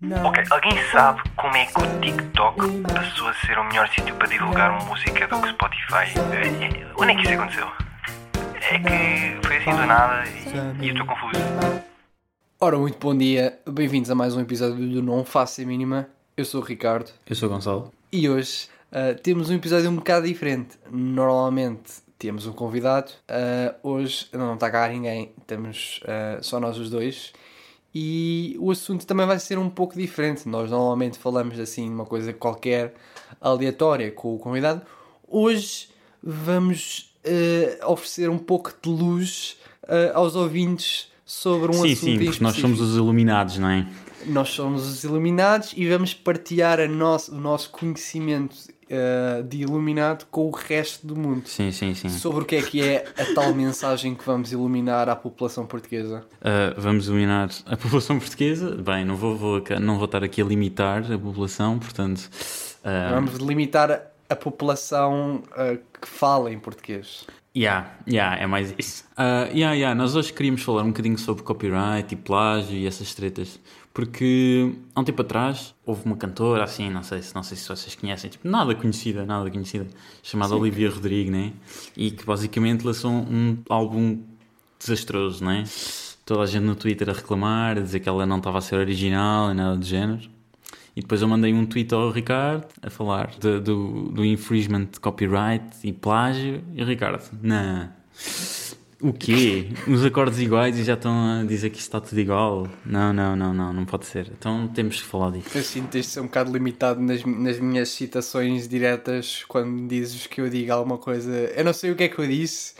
Ok, alguém sabe como é que o TikTok passou a ser o melhor sítio para divulgar uma música do que Spotify? Eh, Onde é que isso aconteceu? É que foi assim do nada e, e eu estou confuso. Ora, muito bom dia, bem-vindos a mais um episódio do Não Faça a Mínima. Eu sou o Ricardo Eu sou o Gonçalo. e hoje ah, temos um episódio um bocado diferente. Normalmente temos um convidado, ah, hoje não está cá ninguém, temos ah, só nós os dois. E o assunto também vai ser um pouco diferente. Nós normalmente falamos assim uma coisa qualquer aleatória com o convidado. Hoje vamos ah, oferecer um pouco de luz ah, aos ouvintes sobre um sim, assunto sim, em porque nós somos os iluminados, não é? Nós somos os iluminados e vamos partilhar a nosso, o nosso conhecimento eh, de iluminado com o resto do mundo. Sim, sim, sim. Sobre o que é que é a tal mensagem que vamos iluminar à população portuguesa. Ah, vamos iluminar a população portuguesa. Bem, não vou, vou- não vou estar aqui a limitar a população, portanto. ah, Vamos limitar a, população que fala em português. Yeah, yeah, é mais isso. Ah, yeah, yeah, nós hoje queríamos falar um bocadinho sobre copyright e plágio e essas tretas. Porque há um tempo atrás houve uma cantora, assim, não sei, se- não sei se vocês conhecem, tipo, nada conhecida, nada conhecida, chamada Olivia Rodrigo, né? E que basicamente lançou um álbum desastroso, né? Toda a gente no Twitter a reclamar, a dizer que ela não estava a ser original e nada do género. E depois eu mandei um tweet ao Ricardo a falar de- do, do infringement de copyright e plágio. E o Ricardo, não. O quê? Os acordes iguais e já estão a dizer que isto está tudo igual? Não, não, não, não, não pode ser. Então temos que falar disso. Eu sinto isto um bocado limitado nas, nas minhas citações diretas quando dizes que eu digo alguma coisa. Eu não sei o que é que eu disse,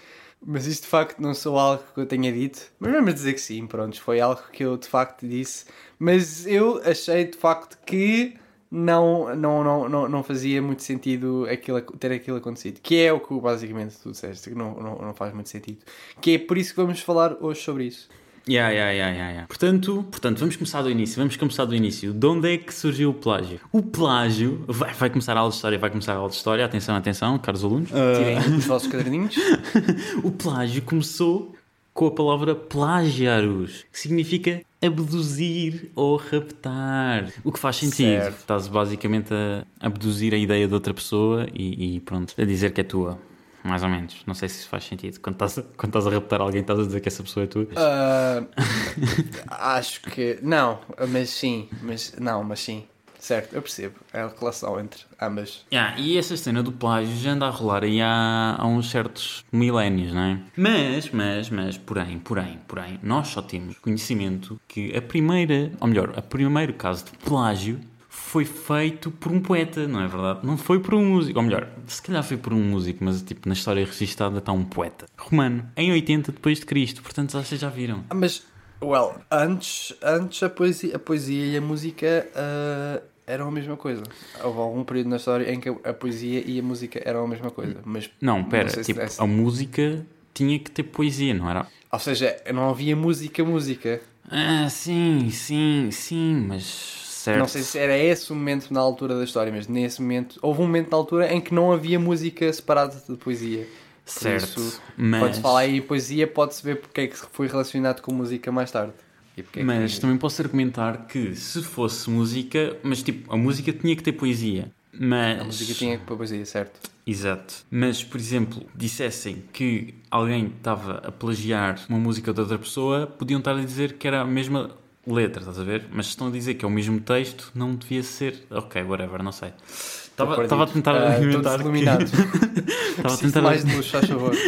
mas isto de facto não sou algo que eu tenha dito. Mas vamos dizer que sim, pronto, foi algo que eu de facto disse. Mas eu achei de facto que não, não, não, não, não fazia muito sentido aquilo, ter aquilo acontecido. Que é o que basicamente tu disseste, que não, não, não faz muito sentido. Que é por isso que vamos falar hoje sobre isso. Yeah, yeah, yeah, yeah, yeah. Portanto, portanto, vamos começar do início. Vamos começar do início. De onde é que surgiu o plágio? O plágio vai, vai começar a aula de história, vai começar a aula de história. Atenção, atenção, caros alunos. Tirem os vossos caderninhos. O plágio começou com a palavra plagiarus, que significa abduzir ou raptar. O que faz sentido. Certo. Estás basicamente a abduzir a ideia de outra pessoa e, e pronto, a dizer que é tua. Mais ou menos. Não sei se isso faz sentido. Quando estás, a, quando estás a raptar alguém, estás a dizer que essa pessoa é tua. Ah, acho que não, mas sim, mas não, mas sim. Certo, eu percebo. É a relação entre ambas. Yeah, e essa cena do plágio já anda a rolar aí há, há uns certos milénios, não é? Mas, mas, mas, porém, porém, porém, nós só temos conhecimento que a primeira, ou melhor, o primeiro caso de plágio foi feito por um poeta, não é verdade? Não foi por um músico, ou melhor, se calhar foi por um músico, mas tipo, na história registada está um poeta romano, em 80 depois de Cristo, portanto vocês já viram. Ah, Mas, well, antes, antes a, poesia, a poesia e a música ah, eram a mesma coisa. Houve algum período na história em que a poesia e a música eram a mesma coisa. Mas, Não, pera, se tipo, a música tinha que ter poesia, não era? Ou seja, não havia música, música. Ah, sim, sim, sim, mas certo. Não sei se era esse o momento na altura da história, mas nesse momento, houve um momento na altura em que não havia música separada de poesia. Por Certo, isso, mas, Quando se fala aí em poesia, pode-se ver porque é que foi relacionado com música mais tarde. Porque é mas que... também posso argumentar que se fosse música, mas tipo, a música tinha que ter poesia. Mas. A música tinha poesia, certo? Exato. Mas, por exemplo, dissessem que alguém estava a plagiar uma música de outra pessoa, podiam estar a dizer que era a mesma letra, estás a ver? Mas se estão a dizer que é o mesmo texto, não devia ser. Ok, whatever, não sei. Estava estava a tentar Ah, argumentar. Estava a tentar mais de luz, faz favor.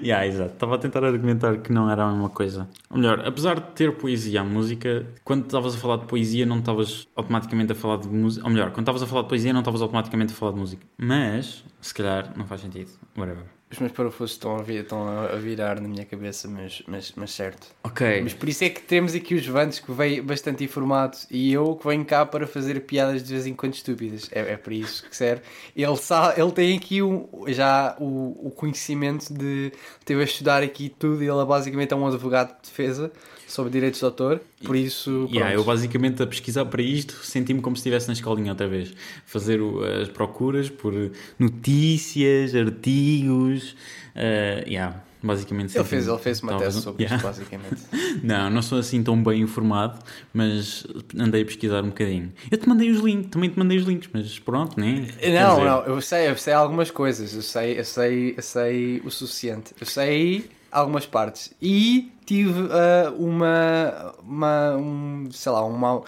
Yeah, exato. Estava a tentar argumentar que não era a mesma coisa. Ou melhor, apesar de ter poesia a música, quando estavas a falar de poesia não estavas automaticamente a falar de música. Ou melhor, quando estavas a falar de poesia não estavas automaticamente a falar de música. Mas, se calhar, não faz sentido. Whatever. Os meus parafusos estão a, vir, estão a virar na minha cabeça, mas, mas, mas certo. Ok. Mas por isso é que temos aqui os Vantes que veio bastante informado e eu que venho cá para fazer piadas de vez em quando estúpidas. É, é por isso que serve. Ele, sabe, ele tem aqui um, já o, o conhecimento de. Teve a estudar aqui tudo e ele basicamente é um advogado de defesa sobre direitos de autor. Por isso. Yeah, eu basicamente a pesquisar para isto senti-me como se estivesse na escolinha outra vez. Fazer as procuras por notícias, artigos. Uh, yeah, basicamente. Ele fez, ele fez uma Talvez tese sobre Yeah. isto, basicamente. Não, não sou assim tão bem informado, mas andei a pesquisar um bocadinho. Eu te mandei os links, também te mandei os links, mas pronto, né? Não, não, eu sei, eu sei algumas coisas, eu sei, eu sei, eu sei o suficiente. Eu sei algumas partes. E tive ah, uma, uma um, sei lá, uma,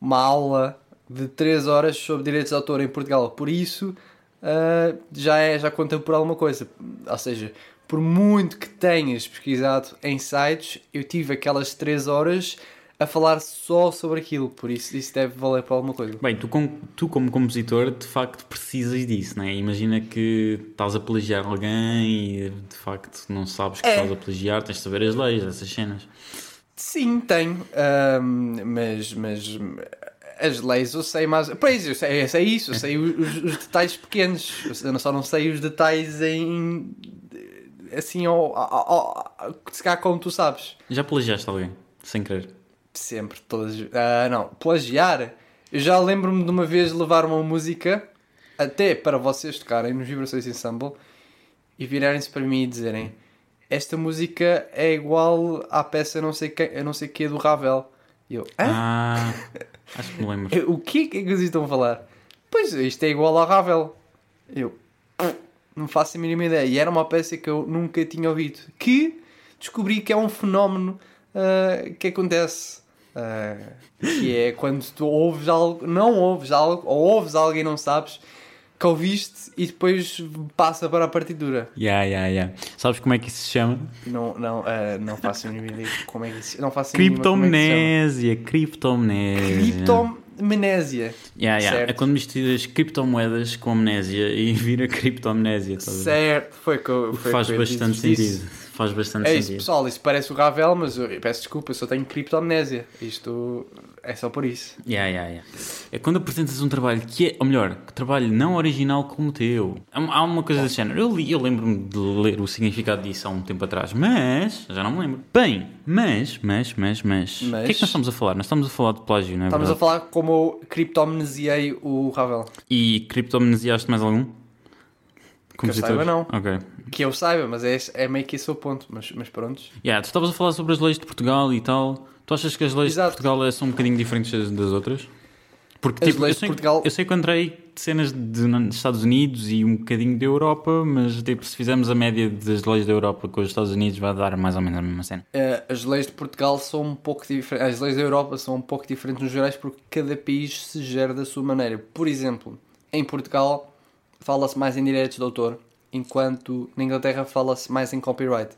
uma aula de 3 horas sobre direitos de autor em Portugal. Por isso, ah, já, é, já conta por alguma coisa. Ou seja, por muito que tenhas pesquisado em sites, eu tive aquelas 3 horas a falar só sobre aquilo. Por isso, isso deve valer para alguma coisa. Bem, tu, com- tu como compositor, de facto, precisas disso, não é? Imagina que estás a plagiar alguém e, de facto, não sabes que É. estás a plagiar, tens de saber as leis, essas cenas. Sim, tenho. Ahm, mas, mas as leis eu sei mais. Pois, eu sei, eu sei isso, eu sei os, os detalhes pequenos. Eu só não sei os detalhes em. Assim, ao, ao, ao- se calhar como tu sabes. Já plagiaste alguém, sem querer? Sempre, todas. Ah, não, plagiar. Eu já lembro-me de uma vez levar uma música até para vocês tocarem nos Vibrações Ensemble e virarem-se para mim e dizerem esta música é igual à peça não sei que, não sei que do Ravel. E eu, hã? Ah, acho que me lembro. O que é que vocês estão a falar? Pois, isto é igual ao Ravel. Eu não faço a mínima ideia. E era uma peça que eu nunca tinha ouvido. Que descobri que é um fenómeno ah, que acontece. Ah, que é quando tu ouves algo, não ouves algo, ou ouves algo e não sabes que ouviste e depois passa para a partitura. Yeah, yeah, yeah. Sabes como é que isso se chama? Não, não, ah, não faço a mínima ideia de como é que isso, não faço é se chama. Criptomnésia, criptomnésia. Criptomnésia. Yeah, yeah. Certo. É quando misturas criptomoedas com amnésia e vira criptomnésia. ver? Certo, foi que eu, foi Faz bastante sentido. Faz bastante É isso, sentido. pessoal, isso parece o Ravel, mas eu peço desculpa, eu só tenho criptomnésia. Isto é só por isso. Yeah, yeah, yeah. É quando apresentas um trabalho que é, ou melhor, que trabalho não original como o teu. Há uma coisa desse género. Eu, li, eu lembro-me de ler o significado disso há um tempo atrás, mas já não me lembro. Bem, mas, mas, mas, mas. O que é Mas- que nós estamos a falar? Nós estamos a falar de plágio, não é Estamos a verdade? falar como eu criptomnesiei o Ravel. E criptomnesiaste mais algum? Compositor? saiba, não. Que eu saiba, mas é, é meio que esse o ponto. Mas, mas pronto. Yeah, tu estavas a falar sobre as leis de Portugal e tal. Tu achas que as leis Exato. de Portugal são um bocadinho diferentes das, outras? Porque As tipo, leis eu, sei, de Portugal- eu sei que eu entrei de cenas de, dos Estados Unidos e um bocadinho da Europa, mas tipo, se fizermos a média das leis da Europa com os Estados Unidos, vai dar mais ou menos a mesma cena. Eh, as leis de Portugal são um pouco diferentes. As leis da Europa são um pouco diferentes nos gerais porque cada país se gera da sua maneira. Por exemplo, em Portugal fala-se mais em direitos de autor, enquanto na Inglaterra fala-se mais em copyright.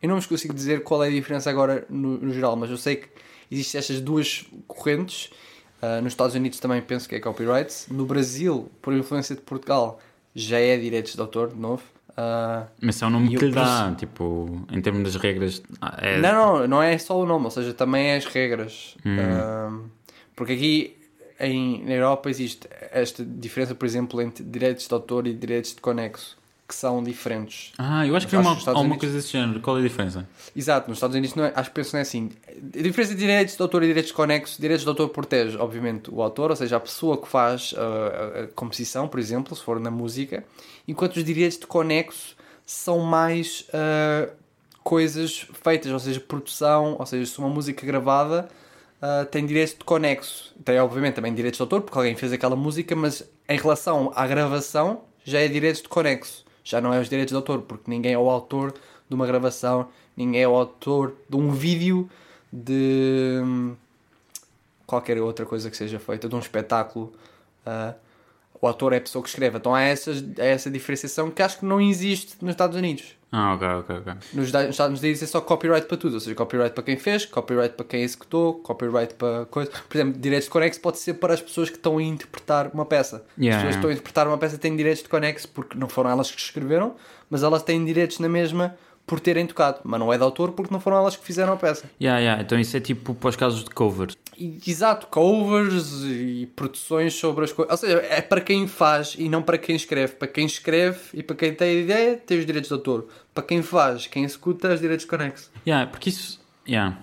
Eu não vos consigo dizer qual é a diferença agora no, no geral, mas eu sei que existem estas duas correntes. Ah, nos Estados Unidos também penso que é copyright. No Brasil, por influência de Portugal, já é direitos de autor, de novo. Ah, Mas é o nome que lhe dá, tipo, em termos das regras. ah, É... Não, não, não é só o nome, ou seja, também é as regras. Ahm, porque aqui em, na Europa existe esta diferença, por exemplo, entre direitos de autor e direitos de conexo, que são diferentes. Ah, eu acho que foi uma, alguma Unidos- coisa desse género. Qual é a diferença? Exato, nos Estados Unidos não é, acho que penso não é assim. A diferença de direitos de autor e direitos de conexo, direitos de autor protege, obviamente, o autor, ou seja, a pessoa que faz uh, a, a composição, por exemplo, se for na música, enquanto os direitos de conexo são mais uh, coisas feitas, ou seja, produção, ou seja, se uma música gravada uh, tem direitos de conexo. Tem, obviamente, também direitos de autor, porque alguém fez aquela música, mas em relação à gravação, já é direitos de conexo. Já não é os direitos de autor, porque ninguém é o autor de uma gravação, ninguém é o autor de um vídeo, de hum, qualquer outra coisa que seja feita, de um espetáculo. Ah, o autor é a pessoa que escreve. Então há, essas, há essa diferenciação que acho que não existe nos Estados Unidos. Ah, ok, ok, ok. Nos nos Estados Unidos é só copyright para tudo, ou seja, copyright para quem fez, copyright para quem executou, copyright para coisa. Por exemplo, direitos de conexo pode ser para as pessoas que estão a interpretar uma peça. Yeah, As pessoas que estão a interpretar uma peça têm direitos de conexo porque não foram elas que escreveram, mas elas têm direitos na mesma por terem tocado. Mas não é de autor porque não foram elas que fizeram a peça. Yeah, yeah. Então isso é tipo para os casos de covers. Exato, covers e produções sobre as coisas. Ou seja, é para quem faz e não para quem escreve. Para quem escreve e para quem tem a ideia, tem os direitos de autor. Para quem faz, quem executa, os direitos de conexo. Yeah, porque isso. Yeah.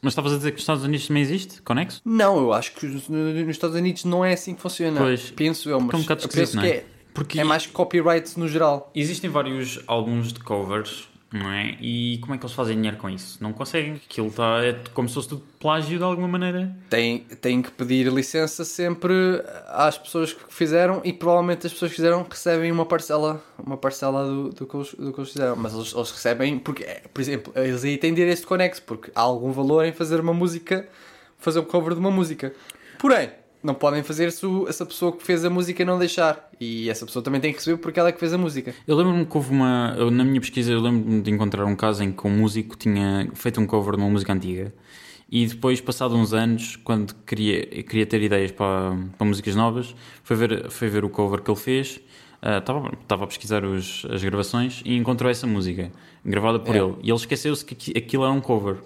Mas estavas a dizer que nos Estados Unidos também existe? Conexo? Não, eu acho que os- no- nos Estados Unidos não é assim que funciona. Pois. Penso eu, mas é um bocado eu penso não que é? é, Porque é mais copyright no geral. existem vários álbuns de covers não é? E como é que eles fazem dinheiro com isso? Não conseguem. Aquilo está, é como se fosse tudo plágio de alguma maneira. Tem, tem que pedir licença sempre às pessoas que fizeram e provavelmente as pessoas que fizeram recebem uma parcela, uma parcela do, do, que, eles, do que eles fizeram. Mas eles, eles recebem porque, é, por exemplo, eles aí têm direito de conexo porque há algum valor em fazer uma música, fazer um cover de uma música. Porém, não podem fazer se essa pessoa que fez a música não deixar. E essa pessoa também tem que receber porque ela é que fez a música. Eu lembro-me que houve uma. eu, na minha pesquisa, eu lembro-me de encontrar um caso em que um músico tinha feito um cover de uma música antiga e depois, passado uns anos, quando queria, queria ter ideias para, para músicas novas, foi ver, foi ver o cover que ele fez. Ah, Estava estava a pesquisar os- as gravações e encontrou essa música gravada por É. ele. E ele esqueceu-se que aqui- aquilo era um cover.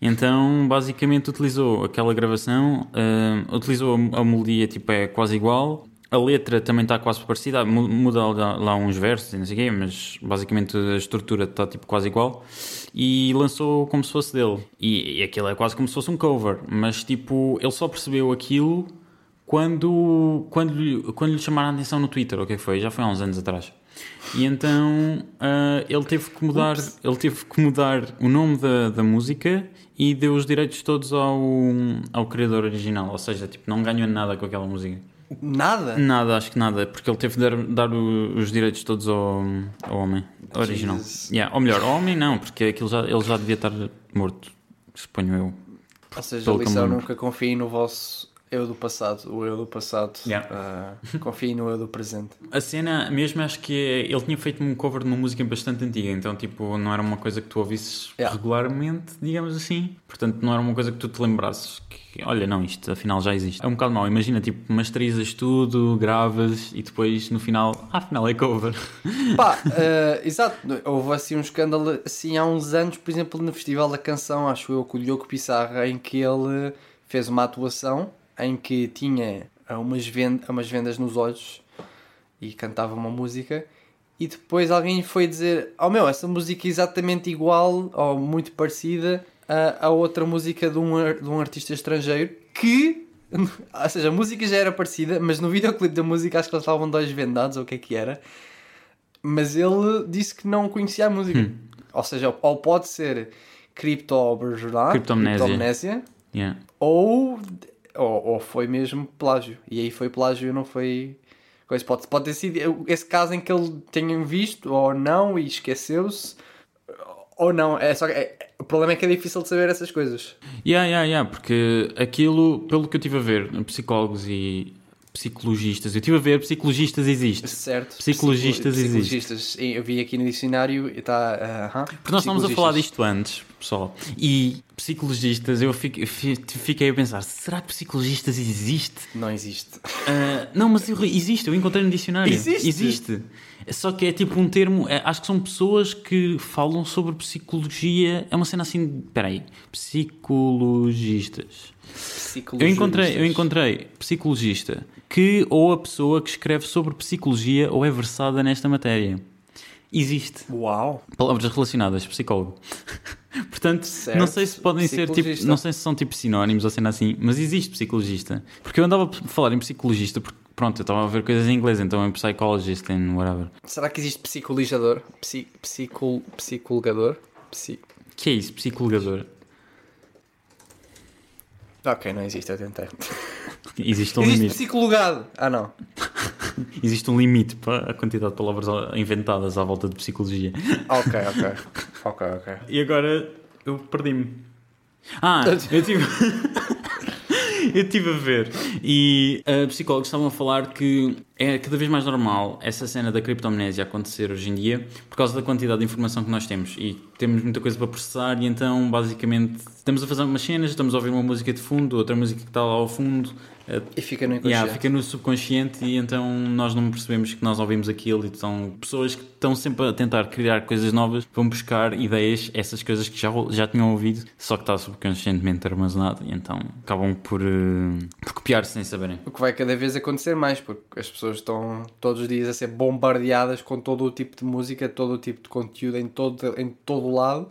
Então, basicamente, utilizou aquela gravação, ah, utilizou a a melodia, tipo, é quase igual. A letra também está quase parecida, mu- muda lá, lá uns versos e não sei o quê, mas basicamente a estrutura está tipo quase igual. E lançou como se fosse dele. E, e aquilo é quase como se fosse um cover, mas tipo, ele só percebeu aquilo quando, quando, lhe, quando lhe chamaram a atenção no Twitter, o que que foi? Já foi há uns anos atrás. E então ah, ele teve que mudar, ele teve que mudar o nome da, da música e deu os direitos todos ao, ao criador original, ou seja, tipo, não ganhou nada com aquela música. Nada? Nada, acho que nada, porque ele teve de dar, dar o- os direitos todos ao, ao homem original. Yeah, ou melhor, ao homem não, porque aquilo já, ele já devia estar morto, suponho eu. Ou seja, lição nunca confiem no vosso eu do passado, o eu do passado. Yeah. Ah, confiem no eu do presente. A cena mesmo acho que ele tinha feito um cover de uma música bastante antiga, então tipo, não era uma coisa que tu ouvisses Yeah. regularmente, digamos assim. Portanto, não era uma coisa que tu te lembrasses que, olha, não, isto afinal já existe. É um bocado mau, imagina, tipo, masterizas tudo, gravas e depois no final, ah, afinal é cover. Pá, ah, exato. Houve assim um escândalo assim há uns anos, por exemplo, no Festival da Canção, acho eu, com o Diogo Pissarra, em que ele fez uma atuação em que tinha ah, umas, ven- umas vendas nos olhos e cantava uma música. E depois alguém foi dizer: Oh meu, essa música é exatamente igual ou muito parecida a, a outra música de um, ar- de um artista estrangeiro que. Ou seja, a música já era parecida, mas no videoclipe da música acho que eles estavam dois vendados, ou o que é que era. Mas ele disse que não conhecia a música. Ou seja, ou pode ser criptobergerá, Criptomnésia. criptomnésia, Yeah. ou, ou, ou foi mesmo plágio. E aí foi plágio, não foi. Coisa. Pode, pode ter sido esse caso em que ele tenha visto ou não e esqueceu-se. Ou não. É só, é- o problema é que é difícil de saber essas coisas. Yeah, yeah, yeah, porque aquilo, pelo que eu estive a ver, psicólogos e psicologistas, eu estive a ver, psicologistas existe. Certo? Psicologistas Psico- existe. psicologistas. Eu vi aqui no dicionário e está. Porque nós estávamos a falar disto antes, pessoal, e psicologistas, eu fiquei, fi- fiquei a pensar, será que psicologistas existe? Não existe. Ah, não, mas eu- existe, eu encontrei no dicionário. Existe? Existe. Só que é tipo um termo, é, acho que são pessoas que falam sobre psicologia, é uma cena assim, peraí, psicologistas. Eu encontrei, eu encontrei psicologista que ou a pessoa que escreve sobre psicologia ou é versada nesta matéria. Existe. Uau! Palavras relacionadas, psicólogo. Portanto, Certo. não sei se podem ser tipo, não sei se são tipo sinónimos ou cena assim, mas existe psicologista. Porque eu andava a falar em psicologista porque pronto, eu estava a ver coisas em inglês, então é psychologist and whatever. Será que existe psicologizador? Psi, psicol, psicologador? Psi... Que é isso, psicologador? Ok, não existe, eu tentei. Existe um existe limite. psicologado! Ah, não. Existe um limite para a quantidade de palavras inventadas à volta de psicologia. Ok, ok. Ok, ok. E agora eu perdi-me. Ah, eu tive. eu tive a ver. E uh, psicólogos estavam a falar que é cada vez mais normal essa cena da criptomnésia acontecer hoje em dia por causa da quantidade de informação que nós temos. E temos muita coisa para processar, e então basicamente estamos a fazer umas cenas, estamos a ouvir uma música de fundo, outra música que está lá ao fundo. uh, E fica no inconsciente. Yeah, fica no subconsciente e então nós não percebemos que nós ouvimos aquilo e são pessoas que estão sempre a tentar criar coisas novas, vão buscar ideias, essas coisas que já, já tinham ouvido, só que está subconscientemente armazenado e então acabam por, eh, por copiar sem saberem. O que vai cada vez acontecer mais, porque as pessoas estão todos os dias a ser bombardeadas com todo o tipo de música, todo o tipo de conteúdo em todo, em todo o lado,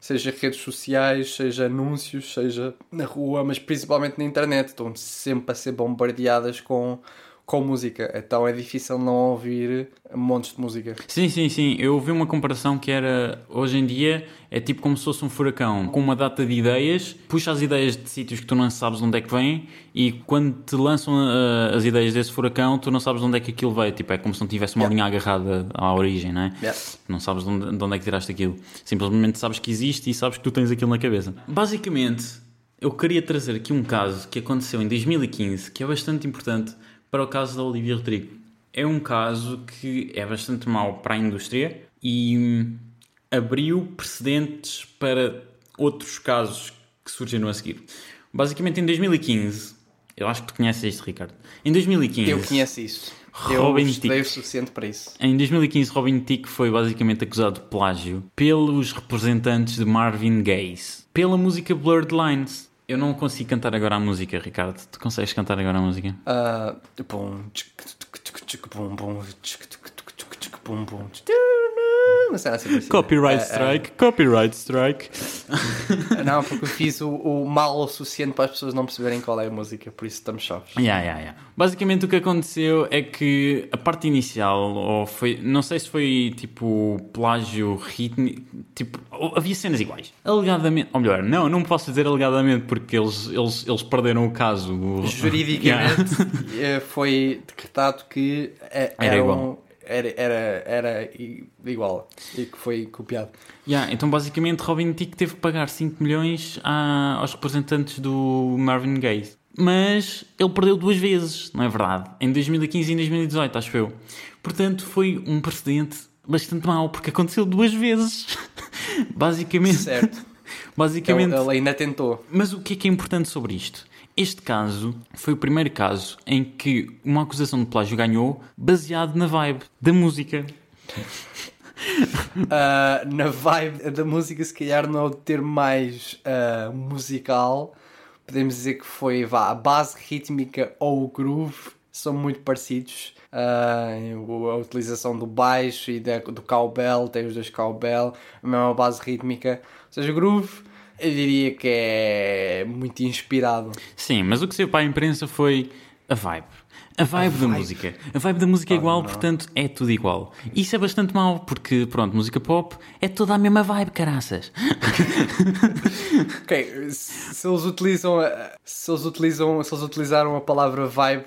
seja redes sociais, seja anúncios, seja na rua, mas principalmente na internet. Estão sempre a ser bombardeadas com, com música. Então é difícil não ouvir montes de música. Sim, sim, sim. Eu vi uma comparação que era hoje em dia é tipo como se fosse um furacão com uma data de ideias, puxa as ideias de sítios que tu não sabes de onde é que vêm e quando te lançam uh, as ideias desse furacão, tu não sabes de onde é que aquilo veio. Tipo, é como se não tivesse uma Yeah. linha agarrada à origem, não é? Yeah. Não sabes de onde, de onde é que tiraste aquilo. Simplesmente sabes que existe e sabes que tu tens aquilo na cabeça. Basicamente, eu queria trazer aqui um caso que aconteceu em 2015 que é bastante importante para o caso da Olivia Rodrigo. É um caso que é bastante mau para a indústria e hum, abriu precedentes para outros casos que surgiram a seguir. Basicamente, em 2015, eu acho que tu conheces isto, Ricardo. Em 2015, Eu conheço isso. Eu Robin estudei o Thicke. suficiente para isso. Em 2015, Robin Thicke foi basicamente acusado de plágio pelos representantes de Marvin Gaye pela música Blurred Lines. Eu não consigo cantar agora a música, Ricardo. Tu consegues cantar agora a música? Bum, tchic, tchic, Uma cena assim parecida. Copyright Ah, ah, strike, copyright strike. Não, porque eu fiz o, o mal o suficiente para as pessoas não perceberem qual é a música, por isso estamos chaves. Yeah, yeah, yeah. Basicamente o que aconteceu é que a parte inicial, ou foi, não sei se foi tipo plágio rítmico, tipo, havia cenas iguais. Alegadamente, ou melhor, não, não posso dizer alegadamente porque eles, eles, eles perderam o caso. Juridicamente eh, foi decretado que eh, Era eram- igual. Era, era, era igual e que foi copiado. Yeah, então basicamente Robin Thicke teve que pagar 5 milhões a- aos representantes do Marvin Gaye. Mas ele perdeu duas vezes, não é verdade? Em 2015 e em 2018, acho eu. Portanto, foi um precedente bastante mau, porque aconteceu duas vezes. basicamente. Certo. Ele, basicamente ele ainda tentou. mas o que é que é importante sobre isto? Este caso foi o primeiro caso em que uma acusação de plágio ganhou baseado na vibe da música. Ah, na vibe da música, se calhar não é o termo mais ah, musical. Podemos dizer que foi vá, a base rítmica ou o groove são muito parecidos. O- a utilização do baixo e da- do cowbell, tem os dois cowbell, a mesma base rítmica. Ou seja, groove, eu diria que é muito inspirado. Sim, mas o que saiu para a imprensa foi a vibe. A vibe da vibe. música. A vibe da música é igual, portanto é tudo igual. Isso é bastante mau, porque, pronto, música pop é toda a mesma vibe, caraças. Ok, se eles utilizam, a- se eles utilizam, se eles utilizaram a palavra vibe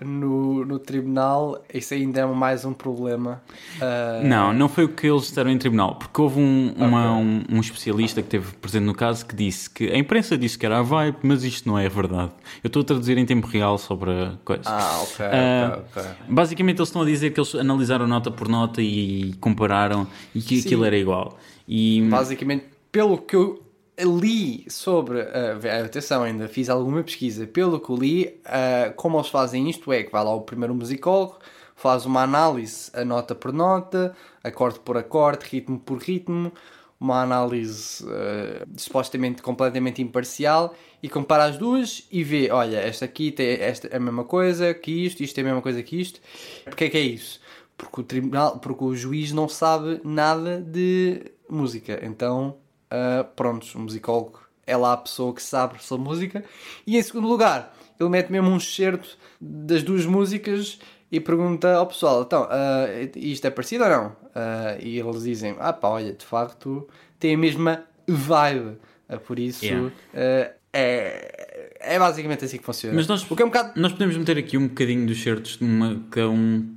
no, no tribunal, isso ainda é mais um problema. Ah, Não, não foi o que eles disseram em tribunal, porque houve um, uma- um, um especialista que esteve presente no caso que disse que a imprensa disse que era a vibe, mas isto não é verdade. Eu estou a traduzir em tempo real sobre a coisa. Ah, ok, Ah, ok, ok. Basicamente eles estão a dizer que eles analisaram nota por nota e compararam e que Sim. aquilo era igual. E Basicamente, pelo que eu li sobre. ah, atenção, ainda fiz alguma pesquisa. Pelo que li, ah, como eles fazem isto é que vai lá o primeiro musicólogo, faz uma análise a nota por nota, acorde por acorde, ritmo por ritmo, uma análise ah, supostamente completamente imparcial e compara as duas e vê: olha, esta aqui tem esta é a mesma coisa que isto, isto é a mesma coisa que isto. Porquê é que é isso? Porque o tribunal, porque o juiz não sabe nada de música. Então, uh, pronto, o musicólogo é lá a pessoa que sabe sobre música. E em segundo lugar, ele mete mesmo um excerto das duas músicas e pergunta ao pessoal: então, uh, isto é parecido ou não? Uh, e eles dizem: ah pá, olha, de facto tem a mesma vibe. Por isso, Yeah. uh, é, é basicamente assim que funciona. Mas nós- é um bocado. Nós podemos meter aqui um bocadinho dos certos de uma, cada um,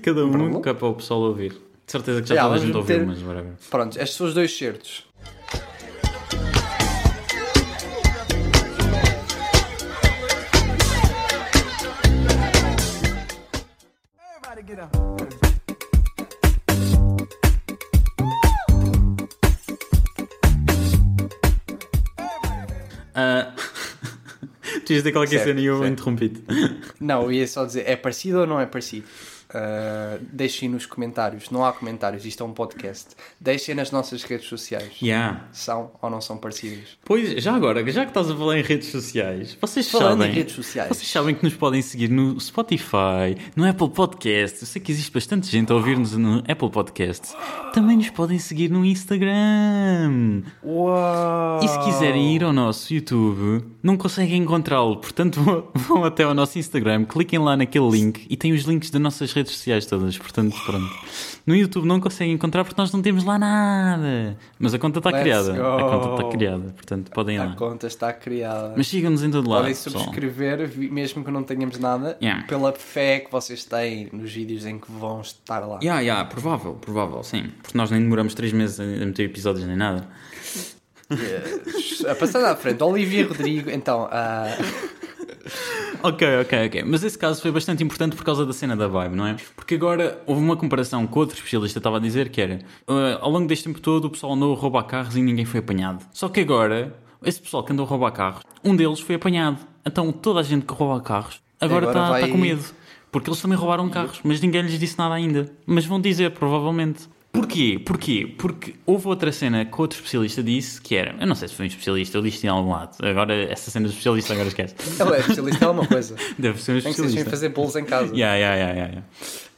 cada um, é para o pessoal ouvir. De certeza que já Yeah, toda a gente ouviu, meter- mas whatever. Pronto, estes são os dois certos. Up. Ah, tu ias dizer qualquer Certo, cena e eu interrompi-te. Não, eu ia só dizer: é parecido ou não é parecido? Uh, deixem nos comentários. Não há comentários, isto é um podcast. Deixem nas nossas redes sociais. Yeah. São ou não são parecidas? Pois, já agora, já que estás a falar em redes sociais, vocês Falando sabem. em redes sociais. Vocês sabem que nos podem seguir no Spotify, no Apple Podcast. Eu sei que existe bastante gente a ouvir-nos no Apple Podcast. Também nos podem seguir no Instagram. Uau! E se quiserem ir ao nosso YouTube, não conseguem encontrá-lo. Portanto, vão- vão até ao nosso Instagram, cliquem lá naquele link e tem os links das nossas redes sociais todas. Portanto, pronto. No YouTube não conseguem encontrar porque nós não temos lá nada. Mas a conta está Let's criada. A go. conta está criada. Portanto, podem ir A lá. conta está criada. Mas sigam-nos em todo lado. Podem pessoal. subscrever, vi- mesmo que não tenhamos nada, Yeah. pela fé que vocês têm nos vídeos em que vão estar lá. Ya, ya, provável, provável, sim. Porque nós nem demoramos 3 meses a a meter episódios nem nada. Yeah. Passando à frente, Olivia Rodrigo, então, ah, Ok, ok, ok. Mas esse caso foi bastante importante por causa da cena da vibe, não é? Porque agora houve uma comparação com outro especialista estava a dizer que era ah, ao longo deste tempo todo o pessoal andou a roubar carros e ninguém foi apanhado. Só que agora, esse pessoal que andou a roubar carros, um deles foi apanhado. Então toda a gente que rouba carros agora está vai- está com medo. Porque eles também roubaram carros, mas ninguém lhes disse nada ainda. Mas vão dizer, provavelmente. Porquê? Porquê? Porque houve outra cena que outro especialista disse que era. Eu não sei se foi um especialista, eu li isto em algum lado. Agora, essa cena do especialista, agora esquece. ele é especialista em alguma coisa. Deve ser um Nem que seja em especialista. fazer bolos em casa. Yeah, yeah, yeah, yeah,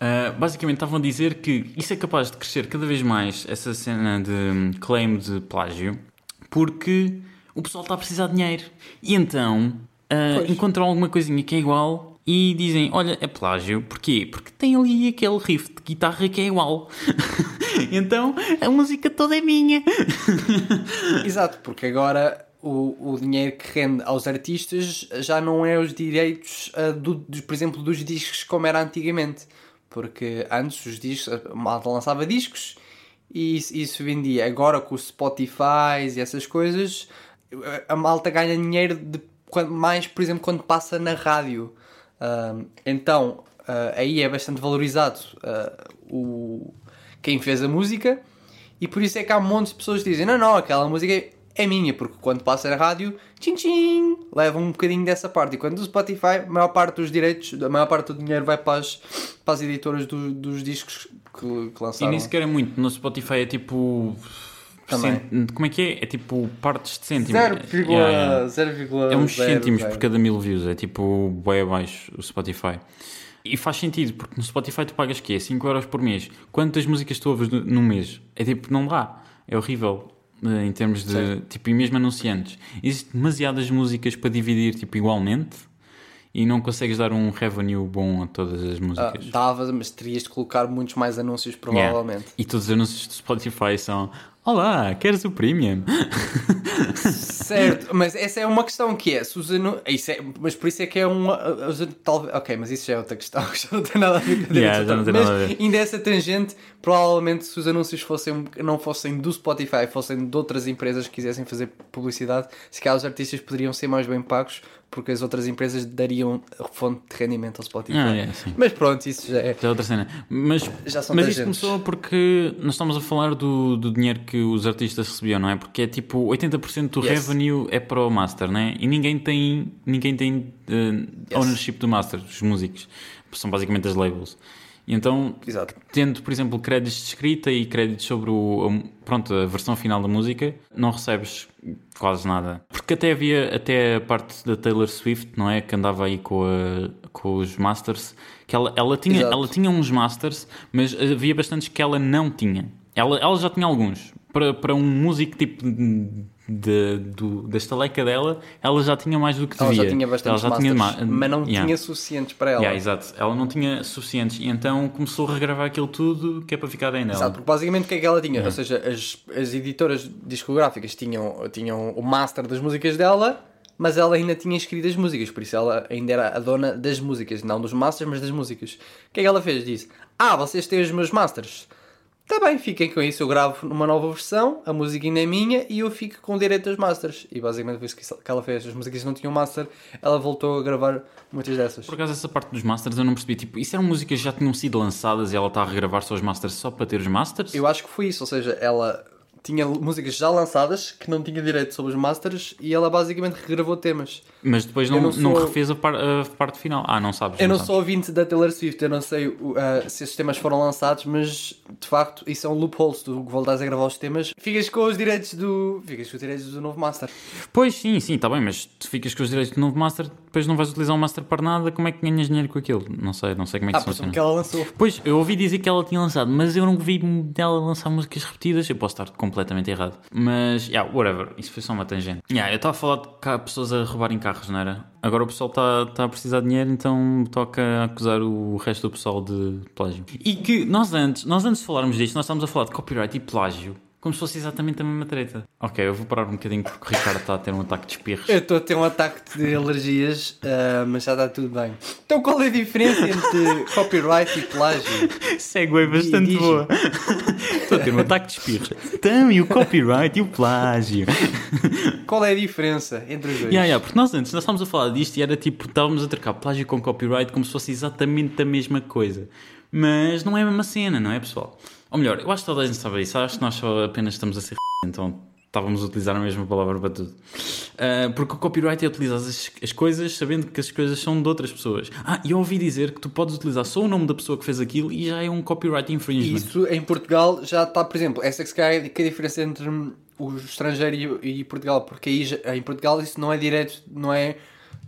yeah. Uh, basicamente estavam a dizer que isso é capaz de crescer cada vez mais, essa cena de hum, claim de plágio, porque o pessoal está a precisar de dinheiro. E então uh, encontram alguma coisinha que é igual e dizem: Olha, é plágio. Porquê? Porque tem ali aquele riff de guitarra que é igual. então a música toda é minha. Exato, porque agora o, o dinheiro que rende aos artistas já não é os direitos, ah, do, por exemplo, dos discos como era antigamente. Porque antes os discos, a malta lançava discos e isso, vendia. Agora com os Spotify e essas coisas, a malta ganha dinheiro de, mais, por exemplo, quando passa na rádio. Então ah, aí é bastante valorizado ah, o, quem fez a música e por isso é que há montes de pessoas que dizem: não, não, aquela música é minha, porque quando passa na rádio, tchim tchim, leva um bocadinho dessa parte. E quando do Spotify, a maior parte dos direitos, a maior parte do dinheiro vai para as, para as editoras do- dos discos que, que E lançaram. nem sequer é muito. No Spotify é tipo. Também. cent- Como é que é? É tipo partes de cêntimo. 0,000. Yeah, yeah. É uns cêntimos por cada mil views, é tipo bem abaixo o Spotify. E faz sentido, porque no Spotify tu pagas quê? 5 euros por mês. Quantas músicas tu ouves no- num mês? É tipo, não dá. É horrível eh, em termos de. Certo. Tipo, e mesmo anunciantes. Existem demasiadas músicas para dividir tipo, igualmente e não consegues dar um revenue bom a todas as Ah, músicas. dava, mas terias de colocar muitos mais anúncios, Yeah. provavelmente. E todos os anúncios do Spotify são Olá, queres o premium? Certo, mas essa é uma questão que é, se os anu- isso é, mas por isso é que é um os- talvez, ok, mas isso já é outra questão, já não tem nada a ver com Yeah, já não tem mas nada a ver. ainda essa tangente, provavelmente se os anúncios fossem, não fossem do Spotify, fossem de outras empresas que quisessem fazer publicidade, se calhar os artistas poderiam ser mais bem pagos, porque as outras empresas dariam fonte de rendimento ao Spotify. Ah, é. Mas pronto, isso já é. Já é outra cena. Mas, Já são mas isto começou porque nós estamos a falar do, do dinheiro que os artistas recebiam, não é? Porque é tipo 80% do Yes. revenue é para o master, não é? E ninguém tem, ninguém tem eh, Yes. ownership do master, os músicos. São basicamente as labels. E então, Exato. tendo, por exemplo, créditos de escrita e créditos sobre o, a, pronto, a versão final da música, não recebes quase nada. Porque até havia até a parte da Taylor Swift, não é? Que andava aí com, a- com os masters, que ela, ela, tinha, Exato. ela tinha uns masters, mas havia bastantes que ela não tinha. Ela, ela já tinha alguns. Para, para um músico tipo de, do, da estaleca dela, ela já tinha mais do que Ela devia. já tinha bastantes Ela já tinha masters, ma- mas não Yeah. tinha suficientes para ela. Yeah, exato. Ela não tinha suficientes e então começou a regravar aquilo tudo que é para ficar dentro Exato, dela. porque basicamente o que é que ela tinha? Ou seja, as, as editoras discográficas tinham, tinham o master das músicas dela, mas ela ainda tinha escrito as músicas, por isso ela ainda era a dona das músicas, não dos masters, mas das músicas. O que é que ela fez? Disse: Ah, vocês têm os meus masters. Tá bem, fiquem com isso, eu gravo numa nova versão, a música ainda é minha e eu fico com o direito aos masters. E basicamente foi isso que que ela fez. As músicas não tinham master, ela voltou a gravar muitas dessas. Por acaso, essa parte dos masters eu não percebi. Tipo, isso eram músicas que já tinham sido lançadas e ela está a regravar só os masters só para ter os masters? Eu acho que foi isso, ou seja, ela tinha músicas já lançadas que não tinha direito sobre os masters e ela basicamente regravou temas. Mas depois Eu não, não não, sou- refez a, par- a parte final. Ah, não sabes. Eu não sabes. sou ouvinte da Taylor Swift, eu não sei uh, se esses temas foram lançados, mas de facto isso é um loophole. Se tu voltares a gravar os temas, ficas com os direitos do. Ficas com os direitos do novo master. Pois sim, sim, está bem, mas tu ficas com os direitos do novo Master, depois não vais utilizar o Master para nada, como é que ganhas dinheiro com aquilo? Não sei, não sei como é que Ah, funciona. que ela lançou. Pois, eu ouvi dizer que ela tinha lançado, mas eu não vi dela lançar músicas repetidas. Eu posso estar completamente errado. Mas, yeah, whatever. Isso foi só uma tangente. Yeah, eu estava a falar de cá, pessoas a roubarem carros, não era? Agora o pessoal está tá a precisar de dinheiro, então toca acusar o resto do pessoal de plágio. E que nós antes, nós antes de falarmos disto, nós estávamos a falar de copyright e plágio. Como se fosse exatamente a mesma treta. Ok, eu vou parar um bocadinho porque o Ricardo está a ter um ataque de espirros. Eu estou a ter um ataque de alergias, ah, mas já está tudo bem. Então qual é a diferença entre copyright e plágio? Segue bastante Diz. boa. Estou a ter um ataque de espirros. Então, e o copyright e o plágio? Qual é a diferença entre os dois? Yeah, yeah, porque nós antes nós estávamos a falar disto e era tipo, estávamos a trocar plágio com copyright como se fosse exatamente a mesma coisa. Mas não é a mesma cena, não é, pessoal? Ou melhor, eu acho que toda a gente sabe isso. Acho que nós só apenas estamos a ser então estávamos a utilizar a mesma palavra para tudo. Ah, porque o copyright é utilizar as, as coisas sabendo que as coisas são de outras pessoas. Ah, e eu ouvi dizer que tu podes utilizar só o nome da pessoa que fez aquilo e já é um copyright infringement. Isso em Portugal já está, por exemplo, essa que é que a diferença entre o estrangeiro e, e Portugal, porque aí em Portugal isso não é direito, não é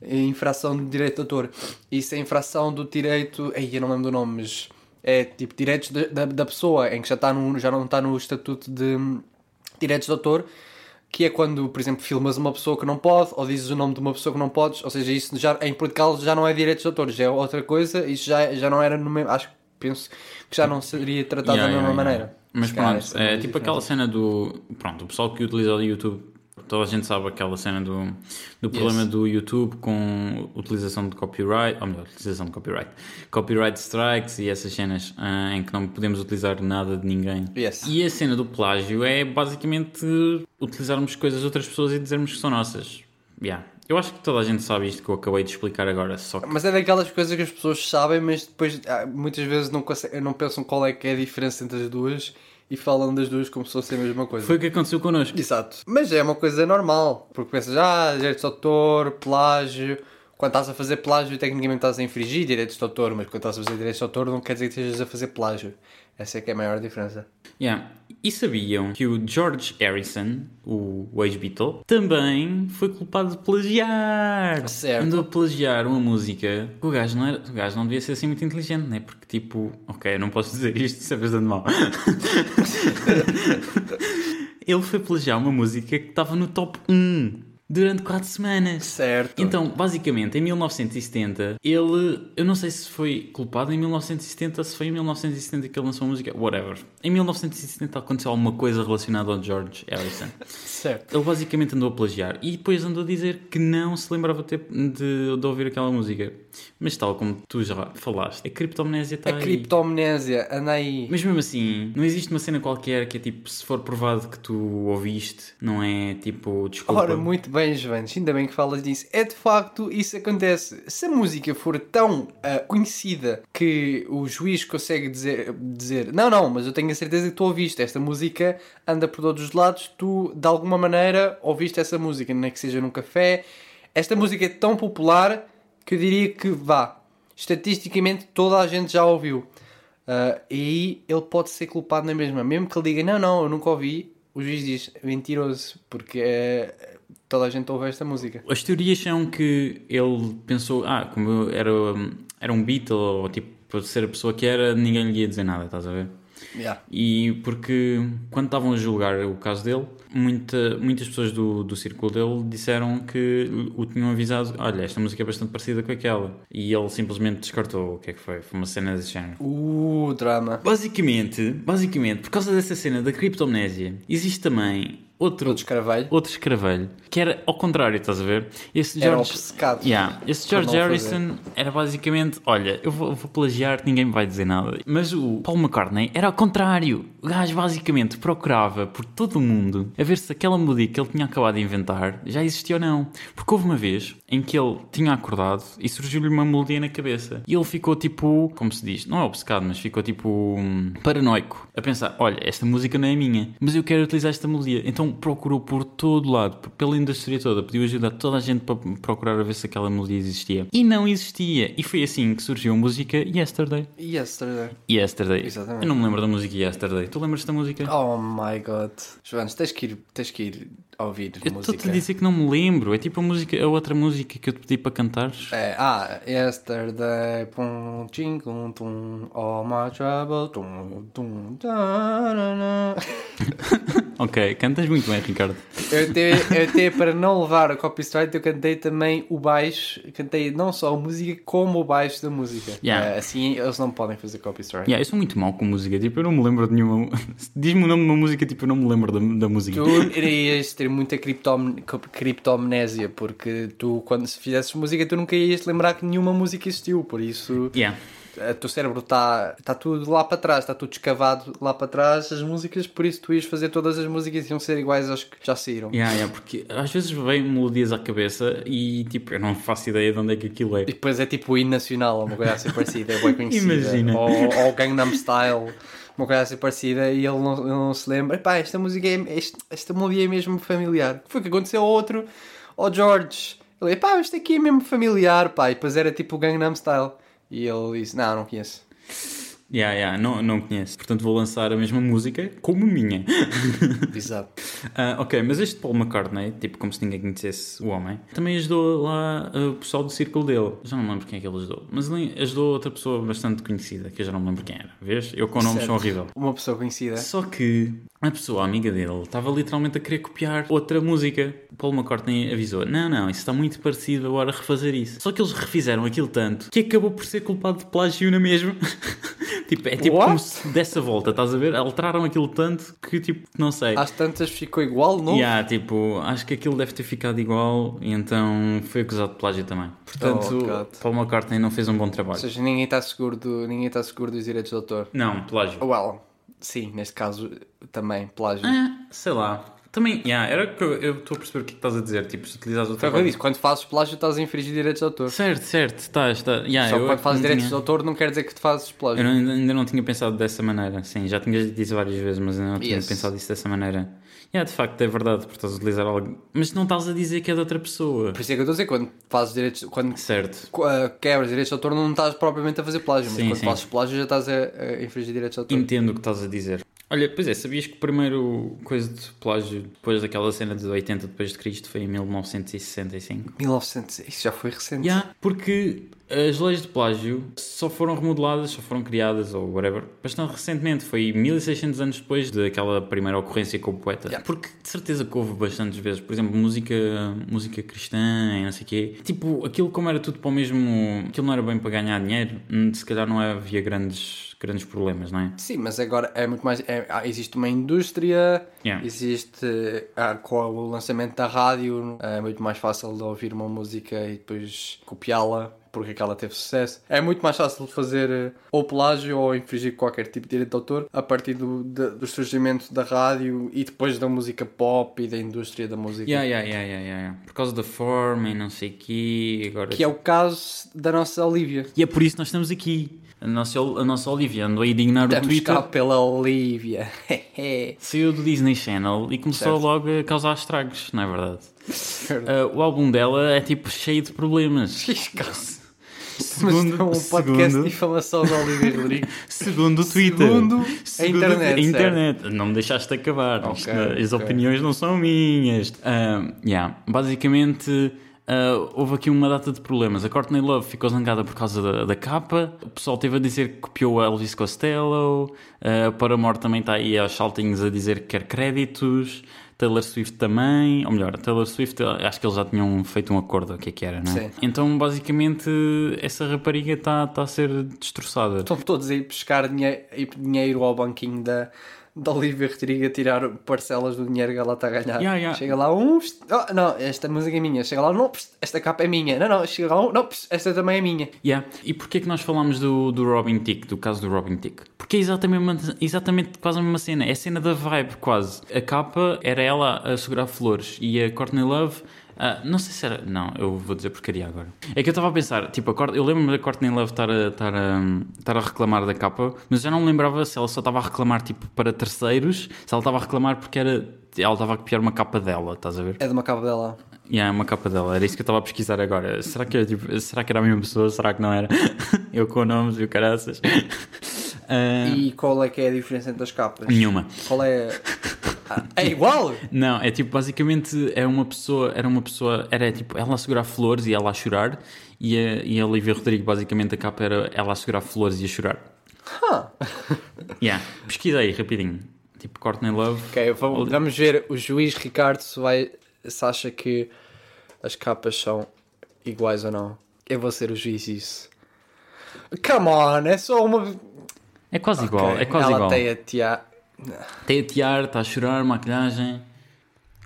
infração de direito de autor, isso é infração do direito, aí eu não lembro do nome, mas é tipo direitos da, da, da pessoa, em que já, está no, já não está no estatuto de hum, direitos de autor, que é quando, por exemplo, filmas uma pessoa que não pode, ou dizes o nome de uma pessoa que não podes, ou seja, isso já, em Portugal já não é direitos de autor, já é outra coisa, isso já, já não era no mesmo, acho que penso que já não seria tratado Yeah, da mesma yeah, yeah. maneira. Mas pronto, é a tipo diferença. aquela cena do. Pronto, o pessoal que utiliza o YouTube, toda a gente sabe aquela cena do, do problema do YouTube com utilização de copyright, ou melhor, utilização de copyright, copyright strikes e essas cenas ah, em que não podemos utilizar nada de ninguém. Yes. E a cena do plágio é basicamente utilizarmos coisas de outras pessoas e dizermos que são nossas. Yeah. Eu acho que toda a gente sabe isto que eu acabei de explicar agora, só que Mas é daquelas coisas que as pessoas sabem, mas depois ah, muitas vezes não, conseguem, não pensam qual é que é a diferença entre as duas e falam das duas como se fosse a mesma coisa. foi o que aconteceu connosco. Exato. Mas é uma coisa normal, porque pensas, ah, direitos de autor, plágio. Quando estás a fazer plágio, tecnicamente estás a infringir direitos de autor, mas quando estás a fazer direitos de autor, não quer dizer que estejas a fazer plágio. Essa é que é a maior diferença. Yeah. E sabiam que o George Harrison, o ex-Beatle, também foi culpado de plagiar. Certo. Andou a plagiar uma música. O gajo não, era, o gajo não devia ser assim muito inteligente, né? Porque, tipo, ok, não posso dizer isto, isso é bastante mal. Ele foi plagiar uma música que estava no top 1 durante 4 semanas. Certo. Então, basicamente, em 1970, ele. Eu não sei se foi culpado em 1970, se foi em 1970 que ele lançou a música, whatever. Em 1970 aconteceu alguma coisa relacionada ao George Harrison. certo. Ele basicamente andou a plagiar e depois andou a dizer que não se lembrava de, de, de ouvir aquela música. Mas, tal como tu já falaste, a criptomnésia está A aí. criptomnésia, anda aí. Mas mesmo assim, não existe uma cena qualquer que é tipo, se for provado que tu ouviste, não é tipo, desculpa. Ora, muito bem, Joanes, ainda bem que falas disso. É de facto, isso acontece. Se a música for tão ah, conhecida que o juiz consegue dizer, dizer: Não, não, mas eu tenho a certeza que tu ouviste. Esta música anda por todos os lados, tu de alguma maneira ouviste essa música, nem que seja num café. Esta música é tão popular que eu diria que vá. Estatisticamente toda a gente já ouviu. Ah, e aí ele pode ser culpado na mesma. Mesmo que ele diga, não, não, eu nunca ouvi, o juiz diz, mentiroso, porque eh, toda a gente ouve esta música. As teorias são que ele pensou, ah, como era, era um Beatle, ou tipo, por ser a pessoa que era, ninguém lhe ia dizer nada, estás a ver? Yeah. E porque quando estavam a julgar o caso dele, muita, muitas pessoas do, do círculo dele disseram que o tinham avisado: olha, esta música é bastante parecida com aquela. E ele simplesmente descartou. O que é que foi? Foi uma cena desse género. Uh, drama. Basicamente, basicamente, por causa dessa cena da criptomnésia, existe também outro, Outro escravelho. outro escravelho, que era ao contrário, estás a ver? Esse Era George, obcecado. Yeah, esse George. Harrison era basicamente, olha, eu vou, vou plagiar, ninguém me vai dizer nada. Mas o Paul McCartney era ao contrário. O gajo basicamente procurava por todo o mundo a ver se aquela melodia que ele tinha acabado de inventar já existia ou não. Porque houve uma vez em que ele tinha acordado e surgiu-lhe uma melodia na cabeça. E ele ficou tipo, como se diz, não é obcecado, mas ficou tipo hum, paranoico. A pensar, olha, esta música não é minha, mas eu quero utilizar esta melodia. Então procurou por todo lado, pela indústria toda, pediu ajuda a toda a gente para procurar a ver se aquela melodia existia. E não existia. E foi assim que surgiu a música Yesterday. Yesterday. Yesterday. Exatamente. Eu não me lembro da música Yesterday. Tu lembras da música? Oh my god. Joanes, tens que ir, tens que ir a ouvir eu música. estou-te a dizer que não me lembro. É tipo a música, a outra música que eu te pedi para cantares. É, ah, yesterday, pum, ching, tum, tum, all my trouble, tum, tum, tarana. Ok, cantas muito bem, Ricardo. Eu até, eu até, para não levar a copyright, eu cantei também o baixo, cantei não só a música, como o baixo da música. Yeah. Eh, assim eles não podem fazer copyright. Yeah, eu sou muito mau com música. Tipo, eu não me lembro de nenhuma. Diz-me o nome de uma música, tipo, eu não me lembro da, da música. Tu irias ter muita criptom, criptomnésia, porque tu, quando se fizesses música, tu nunca ias te lembrar que nenhuma música existiu, por isso Yeah. o teu cérebro está tá tudo lá para trás, está tudo escavado lá para trás, as músicas, por isso tu ias fazer todas as músicas e iam ser iguais às que já saíram. Yeah, yeah, porque às vezes vêm melodias à cabeça e tipo, eu não faço ideia de onde é que aquilo é. E depois é tipo o hino nacional, uma coisa assim parecida, é bem conhecida. Imagina. Ou, ou Gangnam Style, uma coisa assim parecida, e ele não, ele não se lembra. Epá, esta música é, este- esta melodia é mesmo familiar. Foi o que aconteceu ao outro, ao George. Ele, pá, isto aqui é mesmo familiar, pá. E depois era tipo o Gangnam Style. E ele disse, não, não conheço. Yeah, yeah, não, não conheço. Portanto, vou lançar a mesma música como minha. Exato. Ah, ok, mas este Paul McCartney, tipo, como se ninguém conhecesse o homem, também ajudou lá ah, o pessoal do círculo dele. Já não me lembro quem é que ele ajudou, mas ele ajudou outra pessoa bastante conhecida, que eu já não me lembro quem era. Vês? Eu com nomes sou horrível. Uma pessoa conhecida. Só que a pessoa, a amiga dele, estava literalmente a querer copiar outra música. Paul McCartney avisou: Não, não, isso está muito parecido, agora refazer isso. Só que eles refizeram aquilo tanto que acabou por ser culpado de plágio na mesma. tipo, é tipo What? como se desse a volta, estás a ver? Alteraram aquilo tanto que, tipo, não sei. Às tantas ficou igual, não? Yeah, tipo, acho que aquilo deve ter ficado igual e então foi acusado de plágio também. Portanto, Oh. Paul McCartney não fez um bom Ou trabalho. seja, ninguém está seguro, do, ninguém está seguro dos direitos de autor. Não, plágio. Well, sim, neste caso também, plágio. Ah, sei lá. Também, yeah, era que eu estou a perceber o que é que estás a dizer. Tipo, se utilizares outra coisa. disse, quando fazes plágio estás a infringir direitos de autor. Certo, certo, estás, está. Yeah, Só eu que quando fazes direitos tinha- de autor não quer dizer que te fazes plágio. Eu não- ainda, não tinha pensado dessa maneira. Sim, já tinhas dito isso várias vezes, mas ainda não tinha Yes. pensado isso dessa maneira. Yeah, de facto, é verdade, porque estás a utilizar algo. Mas não estás a dizer que é de outra pessoa. Por isso é que eu estou a dizer, quando fazes direitos, quando Certo. uh, quebras direitos de autor não estás propriamente a fazer plágio, mas Sim, quando sim. fazes plágio já estás a, a infringir direitos de autor. Entendo o que estás a dizer. Olha, pois é, sabias que o primeiro coisa de plágio, depois daquela cena de 80 depois de Cristo, foi em 1965? 1900, isso já foi recente. Yeah, porque as leis de plágio só foram remodeladas, só foram criadas, ou whatever, bastante recentemente. Foi 1600 anos depois daquela primeira ocorrência com o poeta. Yeah. Porque de certeza que houve bastantes vezes, por exemplo, música, música cristã e não sei o quê. Tipo, aquilo como era tudo para o mesmo. Aquilo não era bem para ganhar dinheiro, hum, se calhar não havia grandes, grandes problemas, não é? Sim, mas agora é muito mais. é- existe uma indústria, Yeah. existe. ah, com o lançamento da rádio, é muito mais fácil de ouvir uma música e depois copiá-la porque aquela teve sucesso. É muito mais fácil de fazer eh, ou plágio ou infringir qualquer tipo de direito de autor a partir do, de- do surgimento da rádio e depois da música pop e da indústria da música. Yeah, yeah, yeah, yeah, yeah, yeah. Por causa da forma e não sei o quê. Agora... Que é o caso da nossa Olivia. E é por isso que nós estamos aqui. A nossa, a nossa Olivia andou a dignar o Estamos Twitter. cá pela Olivia. Saiu do Disney Channel e começou Certo. logo a causar estragos, não é verdade? Ah, o álbum dela é tipo cheio de problemas. Mas é um podcast de segundo, difamação da Olivia Rodrigo. segundo o Twitter. Segundo a Segundo internet, a internet. Não me deixaste acabar. Ok, Isto não- As opiniões não são minhas. Ah, yeah. Basicamente, ah, houve aqui uma data de problemas. A Courtney Love ficou zangada por causa da, da capa. O pessoal teve a dizer que copiou a Elvis Costello. Uh, Paramore também está aí aos saltinhos a dizer que quer créditos. Taylor Swift também, ou melhor, a Taylor Swift, acho que eles já tinham feito um acordo, o que é que era, não é? Sim. Então, basicamente, essa rapariga está tá a ser destroçada. Estão todos a ir pescar dinhe- ir dinheiro ao banquinho da, da Olivia Rodrigo a tirar parcelas do dinheiro que ela está a ganhar. Yeah, yeah. Chega lá um. Oh, não, esta música é minha. Chega lá, não, pst, esta capa é minha. Não, não, chega lá um, não, esta também é minha. Yeah. E porquê que nós falámos do, do Robin Tick, do caso do Robin Tick? Porque é exatamente, exatamente quase a mesma cena. É a cena da vibe, quase. A capa era ela a segurar flores e a Courtney Love. Ah, não sei se era. Não, eu vou dizer porcaria agora. É que eu estava a pensar, tipo, a Court- eu lembro-me da Courtney Love estar a, estar, a, estar a reclamar da capa, mas já não me lembrava se ela só estava a reclamar tipo para terceiros, se ela estava a reclamar porque era. Ela estava a copiar uma capa dela, estás a ver? É de uma capa dela. Yeah, uma capa dela, era isso que eu estava a pesquisar agora. Será que, tipo, será que era a mesma pessoa? Será que não era? eu com nomes e o caraças. Ah, E qual é que é a diferença entre as capas? Nenhuma. Qual é. Ah, é igual? Não, é tipo, basicamente é uma pessoa, era uma pessoa, era tipo ela a segurar flores e ela a chorar, e a, e a Olivia Rodrigo, basicamente a capa era ela a segurar flores e a chorar. Huh. Yeah, pesquisa aí rapidinho. Tipo, Courtney Love. Ok, vamos, vamos ver o juiz Ricardo se, vai, se acha que as capas são iguais ou não. Eu vou ser o juiz disso. Come on, é só uma. É quase igual, Ok, é quase Ela igual. tem a tia. Tem a tiar, está a chorar, maquilhagem.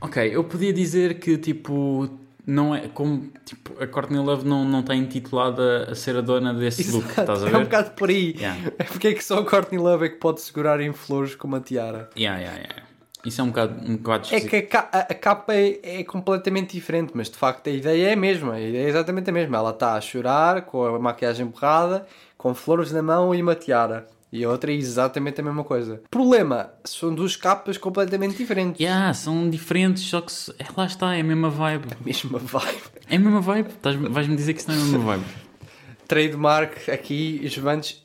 Ok, eu podia dizer que tipo. Não é como tipo, a Courtney Love não, não está intitulada a ser a dona desse look, estás a É um ver? bocado por aí. Yeah. É porque é que só a Courtney Love é que pode segurar em flores com uma tiara. Yeah, yeah, yeah. Isso é um bocado, um bocado É que a, ca- a capa é, é completamente diferente, mas de facto a ideia é a mesma. A ideia é exatamente a mesma. Ela está a chorar com a maquiagem borrada, com flores na mão e uma tiara. E a outra é exatamente a mesma coisa. Problema, são duas capas completamente diferentes. Yeah, são diferentes, só que é, lá está, é a mesma vibe. Mesma vibe. É a mesma vibe? Vais-me dizer que isso não é a mesma vibe? Trademark aqui, Giovantes,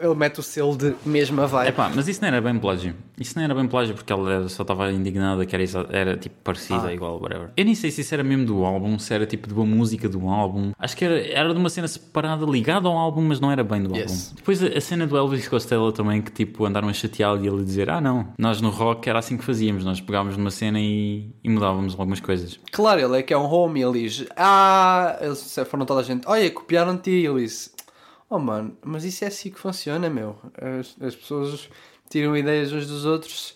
ele mete o selo de mesma vibe. Epá, mas isso não era bem plágio. Isso não era bem plágio porque ela só estava indignada que era, era tipo parecida, igual, whatever. Eu nem sei se isso era mesmo do álbum, se era tipo de uma música do álbum. Acho que era, era de uma cena separada, ligada ao álbum, mas não era bem do Yes. álbum. Depois a, a cena do Elvis Costello também, que tipo andaram a chateá-lo e ele dizer: Ah, não, nós no rock era assim que fazíamos, nós pegávamos numa cena e, e mudávamos algumas coisas. Claro, ele é que é um homie, ele diz, ah, eles foram toda a gente, olha, copiaram-te e ele disse, oh mano, mas isso é assim que funciona, meu. As, as pessoas tiram ideias uns dos outros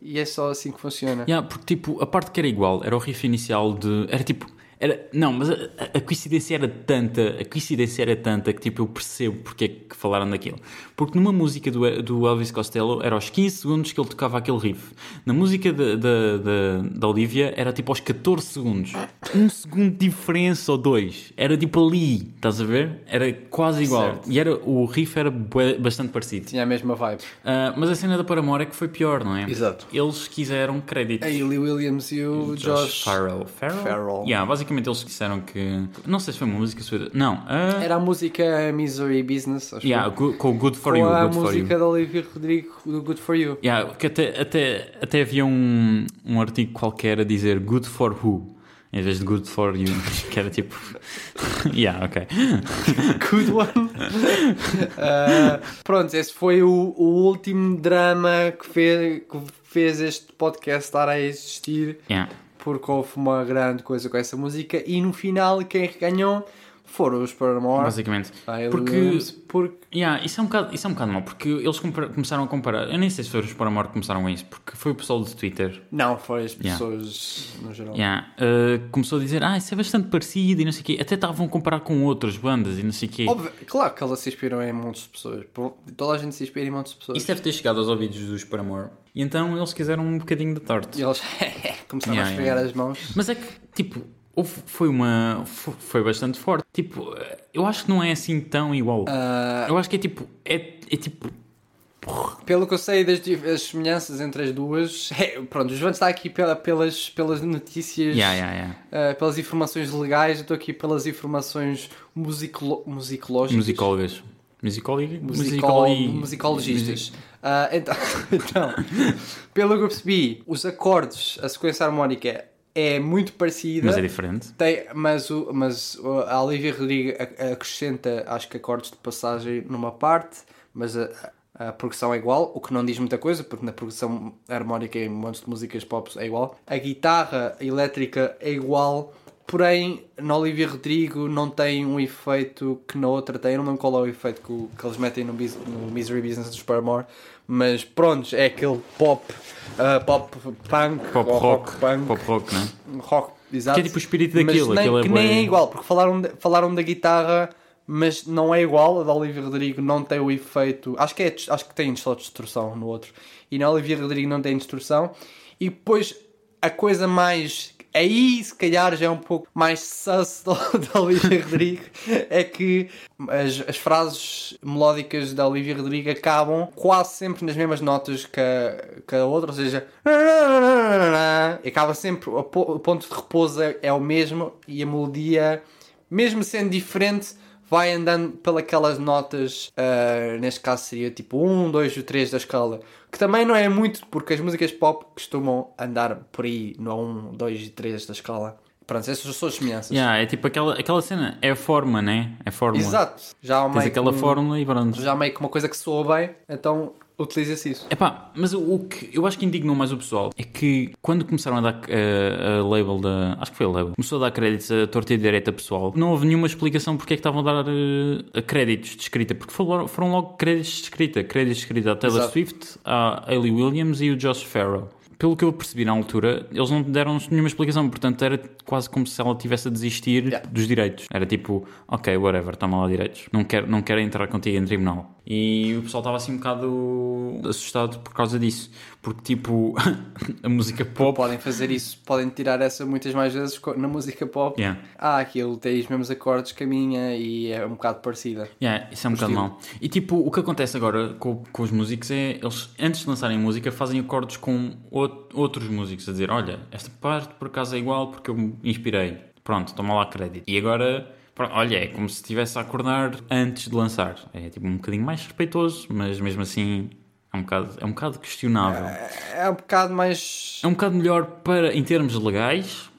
e é só assim que funciona. Yeah, porque tipo, a parte que era igual era o riff inicial de. Era tipo. Era, não, mas a, a- coincidência era tanta, a coincidência era tanta que tipo eu percebo porque é que falaram daquilo. Porque numa música do, do Elvis Costello era aos 15 segundos que ele tocava aquele riff. Na música da, da, da, Olivia era tipo aos 14 segundos. Um segundo de diferença ou dois. Era tipo ali, estás a ver? Era quase igual. Certo. E era, o riff era bastante parecido. Tinha a mesma vibe. Ah, mas a cena da Paramore é que foi pior, não é? Exato. Eles quiseram créditos. A Hayley Williams e o Josh. Farrell. Farrell? Farrell. Yeah, basicamente eles disseram que. Não sei se foi música. Se foi... Não. ah, Era a música Misery Business, acho yeah, que com o Good for. You. Com a música da Olivia Rodrigo do Good For You. Yeah, que até, até, até havia um, um artigo qualquer a dizer Good for Who. Em vez de Good for You. que era tipo. yeah, ok. Good one. Uh, pronto, esse foi o, o último drama que fez, que fez este podcast estar a existir. Yeah. Porque houve uma grande coisa com essa música. E no final, quem ganhou foram os Paramore. Basicamente. a Hayley Porque. Williams, porque Yeah, isso, é um bocado, isso é um bocado mau, porque eles começaram a comparar. Eu nem sei se foi os Paramore que começaram com isso, porque foi o pessoal do Twitter Não, foi as Yeah. pessoas no geral. Yeah. Uh, começou a dizer, ah, isso é bastante parecido e não sei o quê. Até estavam a comparar com outras bandas e não sei o quê. Óbvio, claro que elas se inspiram em montes de pessoas. Toda a gente se inspira em montes de pessoas. Isso deve ter chegado aos ouvidos dos Paramore. E então eles quiseram um bocadinho de torte. E eles começaram Yeah, a esfregar yeah. as mãos. Mas é que, tipo, houve- foi uma. fo- Foi bastante forte. Tipo, eu acho que não é assim tão igual. Ah, Eu acho que é tipo. É, é tipo. Pelo que eu sei das dif- as semelhanças entre as duas, é, pronto, o João está aqui pela- pelas, pelas notícias, Yeah, yeah, yeah. ah, pelas informações legais, eu estou aqui pelas informações musicolo musicológicas. Musicólogas. Musicólogas? Musicol, musicologistas. Ah, então, então, pelo que eu percebi, os acordes, a sequência harmónica é muito parecida. Mas é diferente. Tem, mas, o, mas o- a Olivia Rodrigo acrescenta, acho que acordes de passagem numa parte, mas a, a progressão é igual, o que não diz muita coisa, porque na progressão harmónica em montes de músicas pop é igual. A guitarra elétrica é igual, porém na Olivia Rodrigo não tem um efeito que na outra tem. Eu não lembro qual é o efeito que, que eles metem no, no Misery Business dos Paramore, mas pronto, é aquele pop, ah, pop punk, Pop ou rock. punk, Pop rock, né? rock, exato. Que é tipo o espírito daquilo, Mas nem, aquilo é que bué- nem é igual, porque falaram, de- falaram da guitarra, mas não é igual. A da Olivia Rodrigo não tem o efeito. Acho que, é, acho que tem só distorção no outro. E na Olivia Rodrigo não tem distorção. E depois a coisa mais. Aí se calhar já é um pouco mais sus da Olivia Rodrigo. É que as, as frases melódicas da Olivia Rodrigo acabam quase sempre nas mesmas notas que a, que a outra, ou seja, acaba sempre, o ponto de repouso é, é o mesmo e a melodia, mesmo sendo diferente, vai andando pelas notas, ah, neste caso seria tipo 1, 2 ou 3 da escala, que também não é muito, porque as músicas pop costumam andar por aí no 1, 2 e 3 da escala. Pronto, essas são as semelhanças. Yeah, é tipo aquela, aquela cena, é a forma, né? É a fórmula. Exato. Já há Tens aquela que um- fórmula e pronto. Já há meio que uma coisa que soa bem, então utiliza-se isso. Epá, mas o que eu acho que indignou mais o pessoal é que quando começaram a dar eh, a label da. Acho que foi a label. Começou a dar créditos a torta e direita a pessoal. Não houve nenhuma explicação porque é que estavam a dar a créditos de escrita. Porque foram, foram logo créditos de escrita. Créditos de escrita à Taylor Exato. Swift, à Hayley Williams e o Josh Farrell. Pelo que eu percebi na altura, eles não deram nenhuma explicação, portanto era quase como se ela tivesse a desistir Yeah. dos direitos. Era tipo, ok, whatever, toma lá direitos. Não quero, não quero entrar contigo em tribunal. E o pessoal estava assim um bocado assustado por causa disso. Porque, tipo, a música pop. Podem fazer isso, podem tirar essa muitas mais vezes na música pop. Yeah. Ah, aquilo tem os mesmos acordes que a minha e é um bocado parecida. Yeah, isso é um bocado mau. E tipo, o que acontece agora com, com os músicos é eles, antes de lançarem música, fazem acordos com out- outros músicos a dizer: Olha, esta parte por acaso é igual porque eu me inspirei. Pronto, toma lá crédito. E agora, olha, é como se estivesse a acordar antes de lançar. É tipo um bocadinho mais respeitoso, mas mesmo assim é um bocado, é um bocado questionável. É um bocado mais. É um bocado melhor para, em termos legais,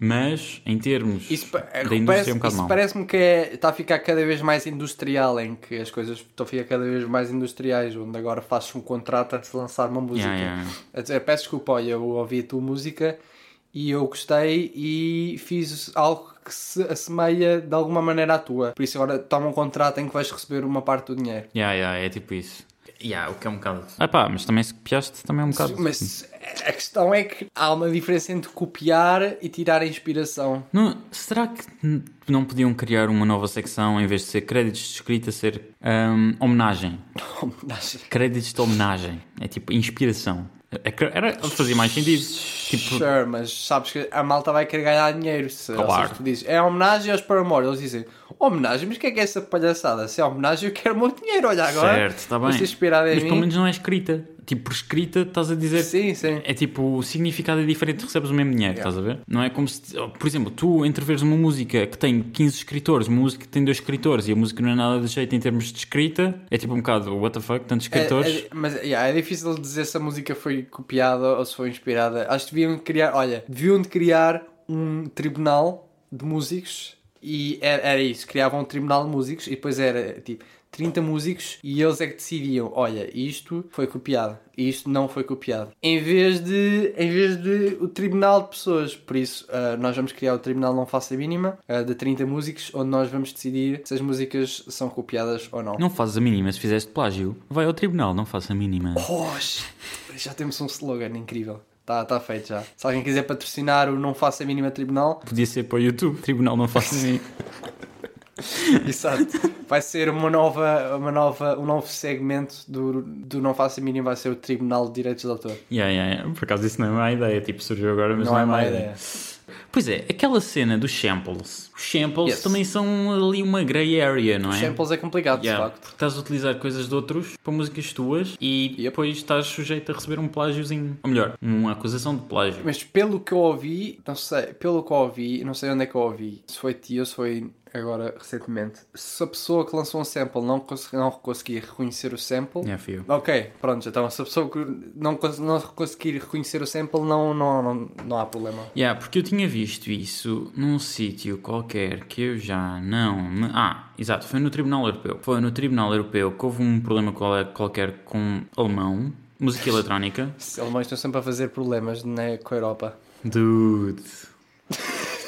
mas em termos Isso, é, da indústria parece, é um bocado isso mau. parece-me que é, está a ficar cada vez mais industrial, em que as coisas estão a ficar cada vez mais industriais, onde agora fazes um contrato antes de lançar uma música. Yeah, yeah. A dizer, peço desculpa, olha, eu ouvi a tua música e eu gostei e fiz algo que se assemelha de alguma maneira à tua. Por isso agora toma um contrato em que vais receber uma parte do dinheiro. Yeah, yeah, é tipo isso. Yeah, o que é um bocado. Ah pá, mas também se copiaste também é um bocado. Mas a questão é que há uma diferença entre copiar e tirar a inspiração. Não, será que não podiam criar uma nova secção em vez de ser créditos de escrita, ser hum, homenagem? Homenagem. Créditos de homenagem. É tipo inspiração. É Era, fazia mais sentido. Tipo, Sure, mas sabes que a malta vai querer ganhar dinheiro. Se, Claro. seja, tu dizes, é homenagem aos Paramore. Eles dizem, homenagem, mas o que é que é essa palhaçada? Se é homenagem, eu quero o meu dinheiro. Olha agora. certo, está bem. Inspirado em Mas mim. pelo menos não é escrita. Tipo, por escrita estás a dizer. Sim, sim. É tipo, o significado é diferente, recebes o mesmo dinheiro, estás a ver? Não é como se, por exemplo, tu entreveres uma música que tem 15 escritores, uma música que tem dois escritores e a música não é nada de jeito em termos de escrita, é tipo um bocado, what the fuck, tantos escritores. É, é- mas yeah, é difícil dizer se a música foi copiada ou se foi inspirada. Acho que deviam criar, olha, deviam de criar um tribunal de músicos e era, era isso, criavam um tribunal de músicos e depois era tipo 30 músicos e eles é que decidiam, olha, isto foi copiado, isto não foi copiado. Em vez de, em vez de o tribunal de pessoas, por isso ah, nós vamos criar o tribunal não faça a mínima ah, de 30 músicos onde nós vamos decidir se as músicas são copiadas ou não. Não fazes a mínima, se fizeste plágio, vai ao tribunal, não faça a mínima. Poxa, já temos um slogan incrível. Está tá feito já. Se alguém quiser patrocinar o Não Faça a Mínima Tribunal, Podia ser para o YouTube, tribunal não faça assim. exato. vai ser uma nova, uma nova, um novo segmento do, do Não Faça a Mínima, vai ser o Tribunal de Direitos de Autor. yeah, yeah, yeah. Por acaso isso não é má ideia, tipo, surgiu agora, mas Não, não, é má má ideia. ideia. Pois é, aquela cena dos samples. Os samples Yes. também são ali uma grey area, não é? Samples é complicado, Yeah, de facto. porque estás a utilizar coisas de outros para músicas tuas e Yep. depois estás sujeito a receber um plágiozinho. Ou melhor, uma acusação de plágio. Mas pelo que eu ouvi, não sei, pelo que eu ouvi, não sei onde é que eu ouvi, se foi ti ou se foi agora recentemente, se a pessoa que lançou um sample não, cons não conseguir reconhecer o sample, Yeah, fio. Ok, pronto, então se a pessoa que não, cons- não conseguir reconhecer o sample, não, não, não, não há problema. Yeah, porque eu tinha visto isso num sítio qualquer que eu já não. me- Ah, exato, foi no Tribunal Europeu. Foi no Tribunal Europeu que houve um problema qual- qualquer com alemão, música eletrónica. Os alemães estão sempre a fazer problemas né, com a Europa. Dude.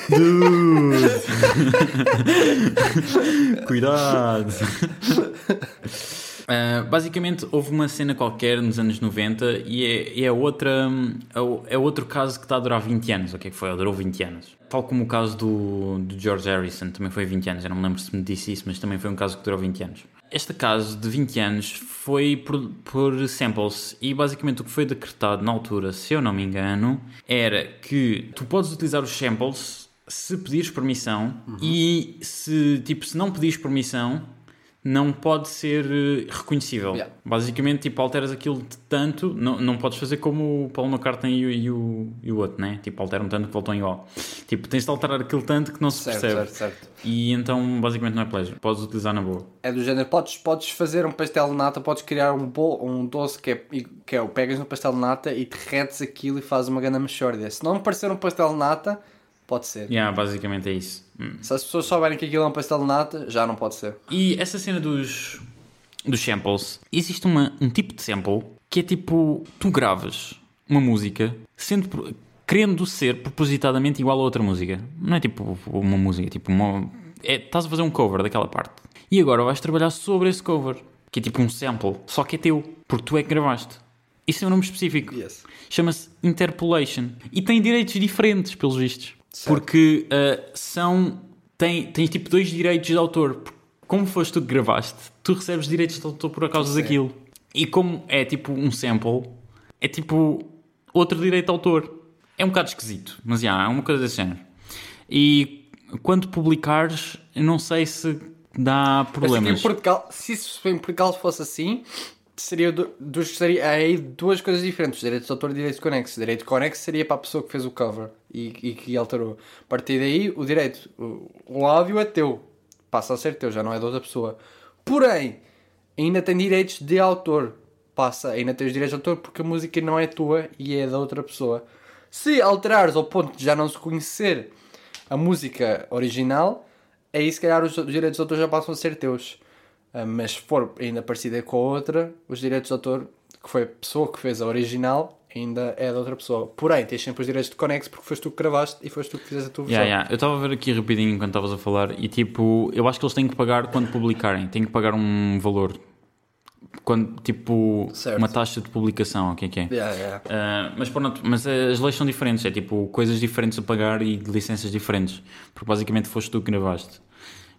Cuidado! Uh, basicamente, houve uma cena qualquer nos anos 90 e é, é, outra, é outro caso que está a durar 20 anos. O que é que foi? Durou 20 anos. Tal como o caso do, do George Harrison, também foi 20 anos. Eu não me lembro se me disse isso, mas também foi um caso que durou 20 anos. Este caso de 20 anos foi por, por samples e basicamente o que foi decretado na altura, se eu não me engano, era que tu podes utilizar os samples se pedires permissão uhum. e se, tipo, se não pedires permissão não pode ser eh, reconhecível. Yeah. Basicamente, tipo, alteras aquilo de tanto, não, não podes fazer como o Paulo McCartney e o, e o, e o outro, né? Tipo, alteram tanto que voltam igual. Tipo, tens de alterar aquilo tanto que não se certo, percebe. Certo, certo. E então, basicamente, não é pleasure. Podes utilizar na boa. É do género, podes, podes fazer um pastel de nata, podes criar um, bolo, um doce que é, que é o pegas no pastel de nata e derretes aquilo e fazes uma grande mexórdia. Se não me parecer um pastel de nata Pode ser. Yeah, basicamente é isso. Hum. Se as pessoas souberem que aquilo é um pastel de nata, já não pode ser. E essa cena dos, dos samples, existe uma, um tipo de sample que é tipo, tu gravas uma música sendo, querendo ser propositadamente igual a outra música. Não é tipo uma música, tipo uma... É, estás a fazer um cover daquela parte. E agora vais trabalhar sobre esse cover, que é tipo um sample, só que é teu, porque tu é que gravaste. Isso é um nome específico. Yes. Chama-se Interpolation. E tem direitos diferentes, pelos vistos. Certo. Porque uh, são. Tem, tens tipo dois direitos de autor. Como foste tu que gravaste, tu recebes direitos de autor por causa Sim. daquilo. E como é tipo um sample, é tipo outro direito de autor. É um bocado esquisito, mas já, é uma coisa desse género. E quando publicares, não sei se dá problemas. Em Portugal, se isso em Portugal fosse assim, seria, dos, seria aí duas coisas diferentes: direitos de autor e direitos conexos. Direito conexo seria para a pessoa que fez o cover e, e que alterou. A partir daí, o direito, o, o áudio é teu, passa a ser teu, já não é de outra pessoa. Porém, ainda tem direitos de autor, passa, ainda tens direitos de autor porque a música não é tua e é da outra pessoa. Se alterares ao ponto de já não se conhecer a música original, aí se calhar os direitos de autor já passam a ser teus. Ah, mas se for ainda parecida com a outra, os direitos de autor, que foi a pessoa que fez a original, ainda é da outra pessoa. Porém, tens sempre os direitos de conexo porque foste tu que gravaste e foste tu que fizeste a tua versão. Yeah, yeah. Eu estava a ver aqui rapidinho enquanto estavas a falar e tipo, eu acho que eles têm que pagar quando publicarem, têm que pagar um valor. Quando, tipo, certo. uma taxa de publicação, o que é que é? Yeah, yeah. Uh, mas pronto, mas as leis são diferentes, é tipo coisas diferentes a pagar e licenças diferentes, porque basicamente foste tu que gravaste.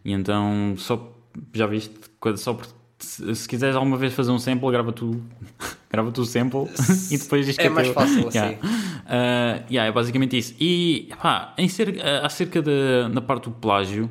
E então, só já viste, só por, se, se quiseres alguma vez fazer um sample, grava tu, grava tu o sample e depois diz que é, é mais teu. fácil assim. Yeah. Uh, yeah, é basicamente isso. E pá, em ser, uh, acerca da, da parte do plágio,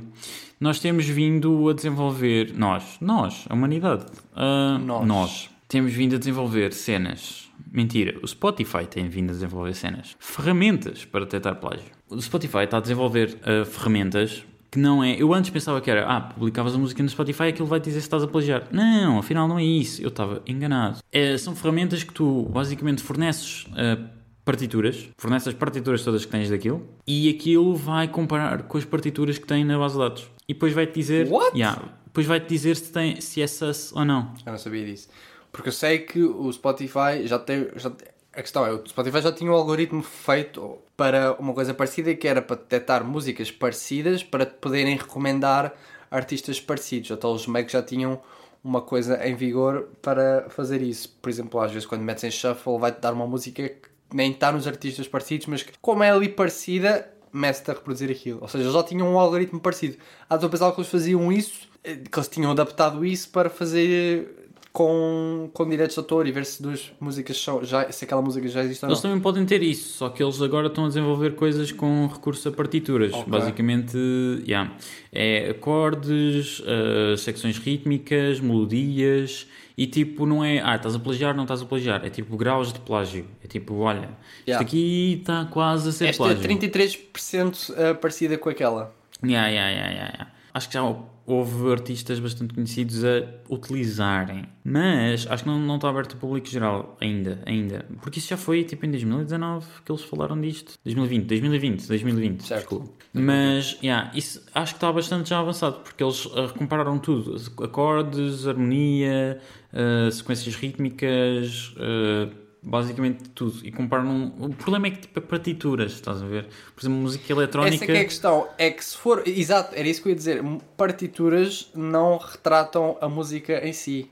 nós temos vindo a desenvolver, nós, nós, a humanidade, uh, nós. nós, temos vindo a desenvolver cenas. Mentira, o Spotify tem vindo a desenvolver cenas, ferramentas para detectar plágio. O Spotify está a desenvolver uh, ferramentas que não é. Eu antes pensava que era, ah, publicavas a música no Spotify e aquilo vai dizer se estás a plagiar. Não, afinal não é isso. Eu estava enganado. É, são ferramentas que tu basicamente forneces uh, partituras, forneces as partituras todas que tens daquilo e aquilo vai comparar com as partituras que tem na base de dados. E depois vai-te dizer. What? Yeah, depois vai-te dizer se, tem, se é sus ou não. Eu não sabia disso. Porque eu sei que o Spotify já tem. Já tem a questão é, o Spotify já tinha um algoritmo feito para uma coisa parecida que era para detectar músicas parecidas para poderem recomendar artistas parecidos. Então os Macs já tinham uma coisa em vigor para fazer isso. Por exemplo, às vezes quando metes em shuffle vai-te dar uma música que nem está nos artistas parecidos, mas que, como é ali parecida, mete-te a reproduzir aquilo. Ou seja, eles já tinham um algoritmo parecido. Há de pensar que eles faziam isso, eh, que eles tinham adaptado isso para fazer com, com direitos de autor e ver se duas músicas são, já, se aquela música já existe ou não. Eles também podem ter isso, só que eles agora estão a desenvolver coisas com recurso a partituras. Okay. Basicamente, yeah, é acordes, uh, secções rítmicas, melodias e tipo, não é, ah, estás a plagiar, não estás a plagiar, é tipo graus de plágio. É tipo, olha, yeah. isto aqui está quase a ser Esta plágio. é 33% parecida com aquela. Yeah, yeah, yeah, yeah. Acho que já houve artistas bastante conhecidos a utilizarem. Mas acho que não, não está aberto ao público geral ainda, ainda. Porque isso já foi tipo em 2019 que eles falaram disto. 2020, 2020, 2020. Certo. Desculpa. Mas, yeah, isso acho que está bastante já avançado porque eles uh, compararam tudo. Acordes, harmonia, uh, sequências rítmicas, uh, basicamente tudo. E comparam. O problema é que tipo, é partituras, estás a ver? Por exemplo, música eletrónica. Essa é que é a questão. É que se for. Exato, era isso que eu ia dizer. Partituras não retratam a música em si.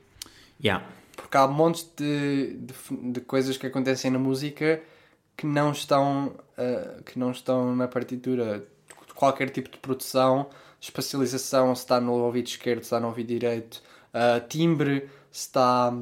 Yeah. Porque há montes de, de, de coisas que acontecem na música que não estão, uh, que não estão na partitura. Qualquer tipo de produção, espacialização, se está no ouvido esquerdo, se está no ouvido direito, uh, timbre, se está.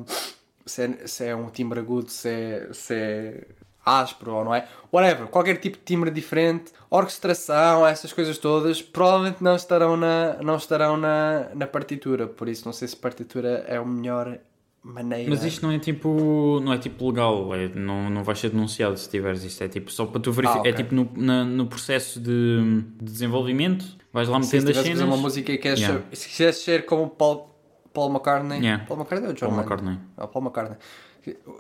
Se é, se é um timbre agudo, se é, se é áspero ou não é. Whatever, qualquer tipo de timbre diferente, orquestração, essas coisas todas, provavelmente não estarão na, não estarão na, na partitura. Por isso, não sei se partitura é o melhor maneira. Mas isto não é tipo, não é tipo legal, é, não, não vais ser denunciado se tiveres isto. É tipo só para tu verificar. Ah, ok. É tipo no, na- no processo de, de desenvolvimento, vais lá se metendo as tivesse fazer cenas. uma música e queres Yeah. ser, se quiseres ser como Paul, Paul McCartney. Yeah. Paul McCartney ou John Paul Lennon? McCartney. Ah, Paul McCartney.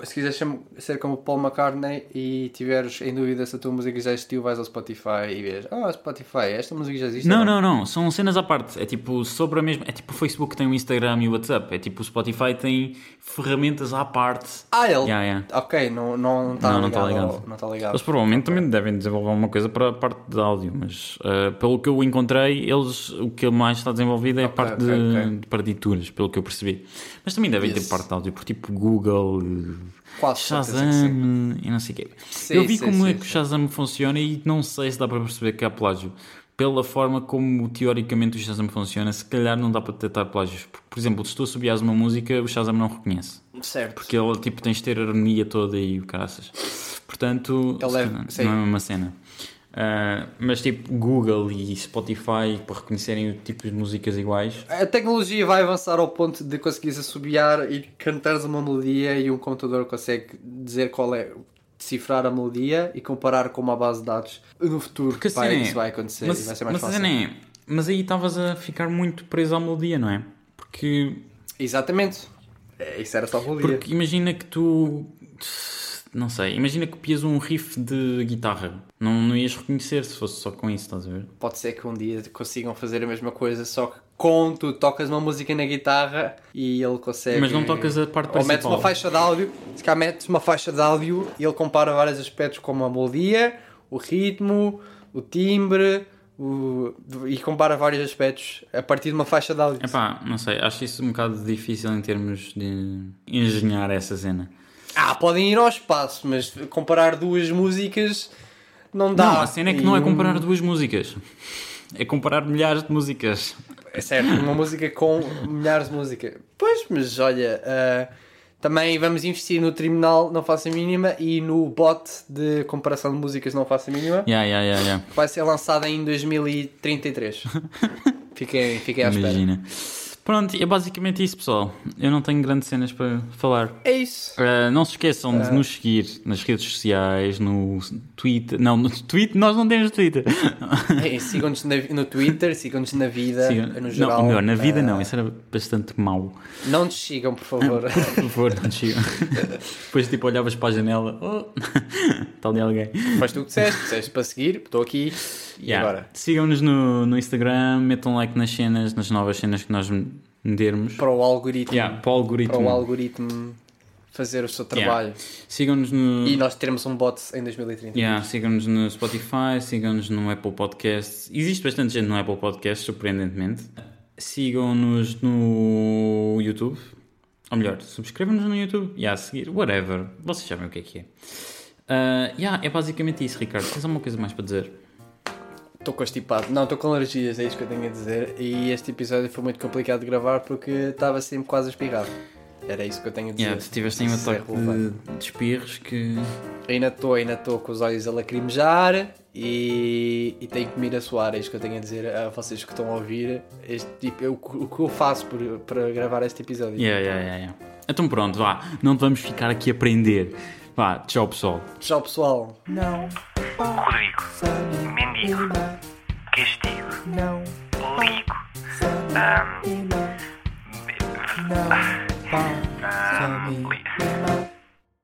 Se quiseres ser- como Paul McCartney e tiveres em dúvida se a tua música já existiu, vais ao Spotify e vês, ah, Spotify, esta música já existe. Não, ou não, não, são cenas à parte. É tipo sobre a mesma. É tipo o Facebook tem o Instagram e o WhatsApp. É tipo o Spotify tem ferramentas à parte. Ah, ele. Yeah, yeah. Ok, não não está Não, não ligado. tá ligado. ao- Não está ligado. Eles provavelmente também devem desenvolver alguma coisa para a parte de áudio, mas uh, pelo que eu encontrei, eles o que mais está desenvolvido é a Ok, parte ok, de, partituras, pelo que eu percebi. Mas também devem ter Yes. parte de áudio, por tipo Google, Quase Shazam e não sei o quê. Sim, eu vi sim, como sim, é que o. Shazam funciona e não sei se dá para perceber que há plágio. Pela forma como teoricamente o Shazam funciona, se calhar não dá para detectar plágios. Por, exemplo, se tu assobias uma música, o Shazam não reconhece. Certo. Porque ele tipo, tens de ter a harmonia toda e o caraças. Portanto, Ele é- sim. não é uma cena. Ah, mas tipo Google e Spotify para reconhecerem o tipo de músicas iguais. A tecnologia vai avançar ao ponto de conseguires assobiar e cantares uma melodia e um computador consegue dizer qual é, decifrar a melodia e comparar com uma base de dados. No futuro, Porque assim é- isso vai acontecer mas, e vai ser mais mas, fácil. assim é, mas aí estavas a ficar muito preso à melodia, não é? Porque, Exatamente. É, isso era só a melodia. porque imagina que tu. Não sei, imagina que copias um riff de guitarra. Não, não ias reconhecer se fosse só com isso, estás a ver? Pode ser que um dia consigam fazer a mesma coisa, só que com tu tocas uma música na guitarra e ele consegue. Mas não tocas a parte Ou metes principal. uma faixa de áudio, se cá metes uma faixa de áudio e ele compara vários aspectos como a melodia, o ritmo, o timbre o- e compara vários aspectos a partir de uma faixa de áudio. Epá, não sei, acho isso um bocado difícil em termos de engenhar essa cena. Ah, podem ir ao espaço, mas comparar duas músicas não dá. Não, a cena é que não é E um- comparar duas músicas. É comparar milhares de músicas. É certo, uma música com milhares de músicas. Pois, mas olha, ah, também vamos investir no terminal Não Faça Mínima e no bot de comparação de músicas Não Faça Mínima, Yeah, yeah, yeah, yeah. que vai ser lançado em 2033. fiquem, fiquem à espera. Imagina. Pronto, é basicamente isso, pessoal. Eu não tenho grandes cenas para falar. É isso. Uh, não se esqueçam de nos seguir nas redes sociais, no Twitter. Não, no Twitter, nós não temos Twitter. É, Sigam-nos no Twitter, sigam-nos na vida, Sigam- no geral. não, melhor, na vida Ah, não, isso era bastante mau. Não nos sigam, por favor. Por favor, não te sigam. Depois, tipo, olhavas para a janela, oh, está ali alguém. Faz tu o que disseste, disseste para seguir, estou aqui e Yeah. agora? Sigam-nos no, no Instagram, metam like nas cenas, nas novas cenas que nós metermos. Para o algoritmo, Yeah, para o algoritmo. para o algoritmo fazer o seu Yeah. trabalho. Sigam-nos no. E nós teremos um bot em 2030. Yeah, sigam-nos no Spotify, sigam-nos no Apple Podcasts. Existe bastante gente no Apple Podcasts, surpreendentemente. Sigam-nos no YouTube. Ou melhor, subscrevam-nos no YouTube. E a seguir, whatever. Vocês sabem o que é que é. Ah, yeah, é basicamente isso, Ricardo. Tens alguma coisa mais para dizer? Estou constipado. Não, estou com alergias, é isso que eu tenho a dizer. E este episódio foi muito complicado de gravar porque estava sempre quase a espirrar. Era isso que eu tenho a dizer. Yeah, tu tiveste aí um Isso é ataque de, de espirros que. Ainda estou, ainda estou com os olhos a lacrimejar e, e tenho que me ir a suar. É isto que eu tenho a dizer a vocês que estão a ouvir. Este tipo, eu- o que eu faço por- para gravar este episódio. Yeah, yeah, yeah, yeah. Então pronto, vá. Não vamos ficar aqui a aprender. Vá, tchau pessoal. Tchau, pessoal. Não Rodrigo, mendigo, castigo, não ligo, faça a Ahm, mínima, não faça a ah, li- mínima,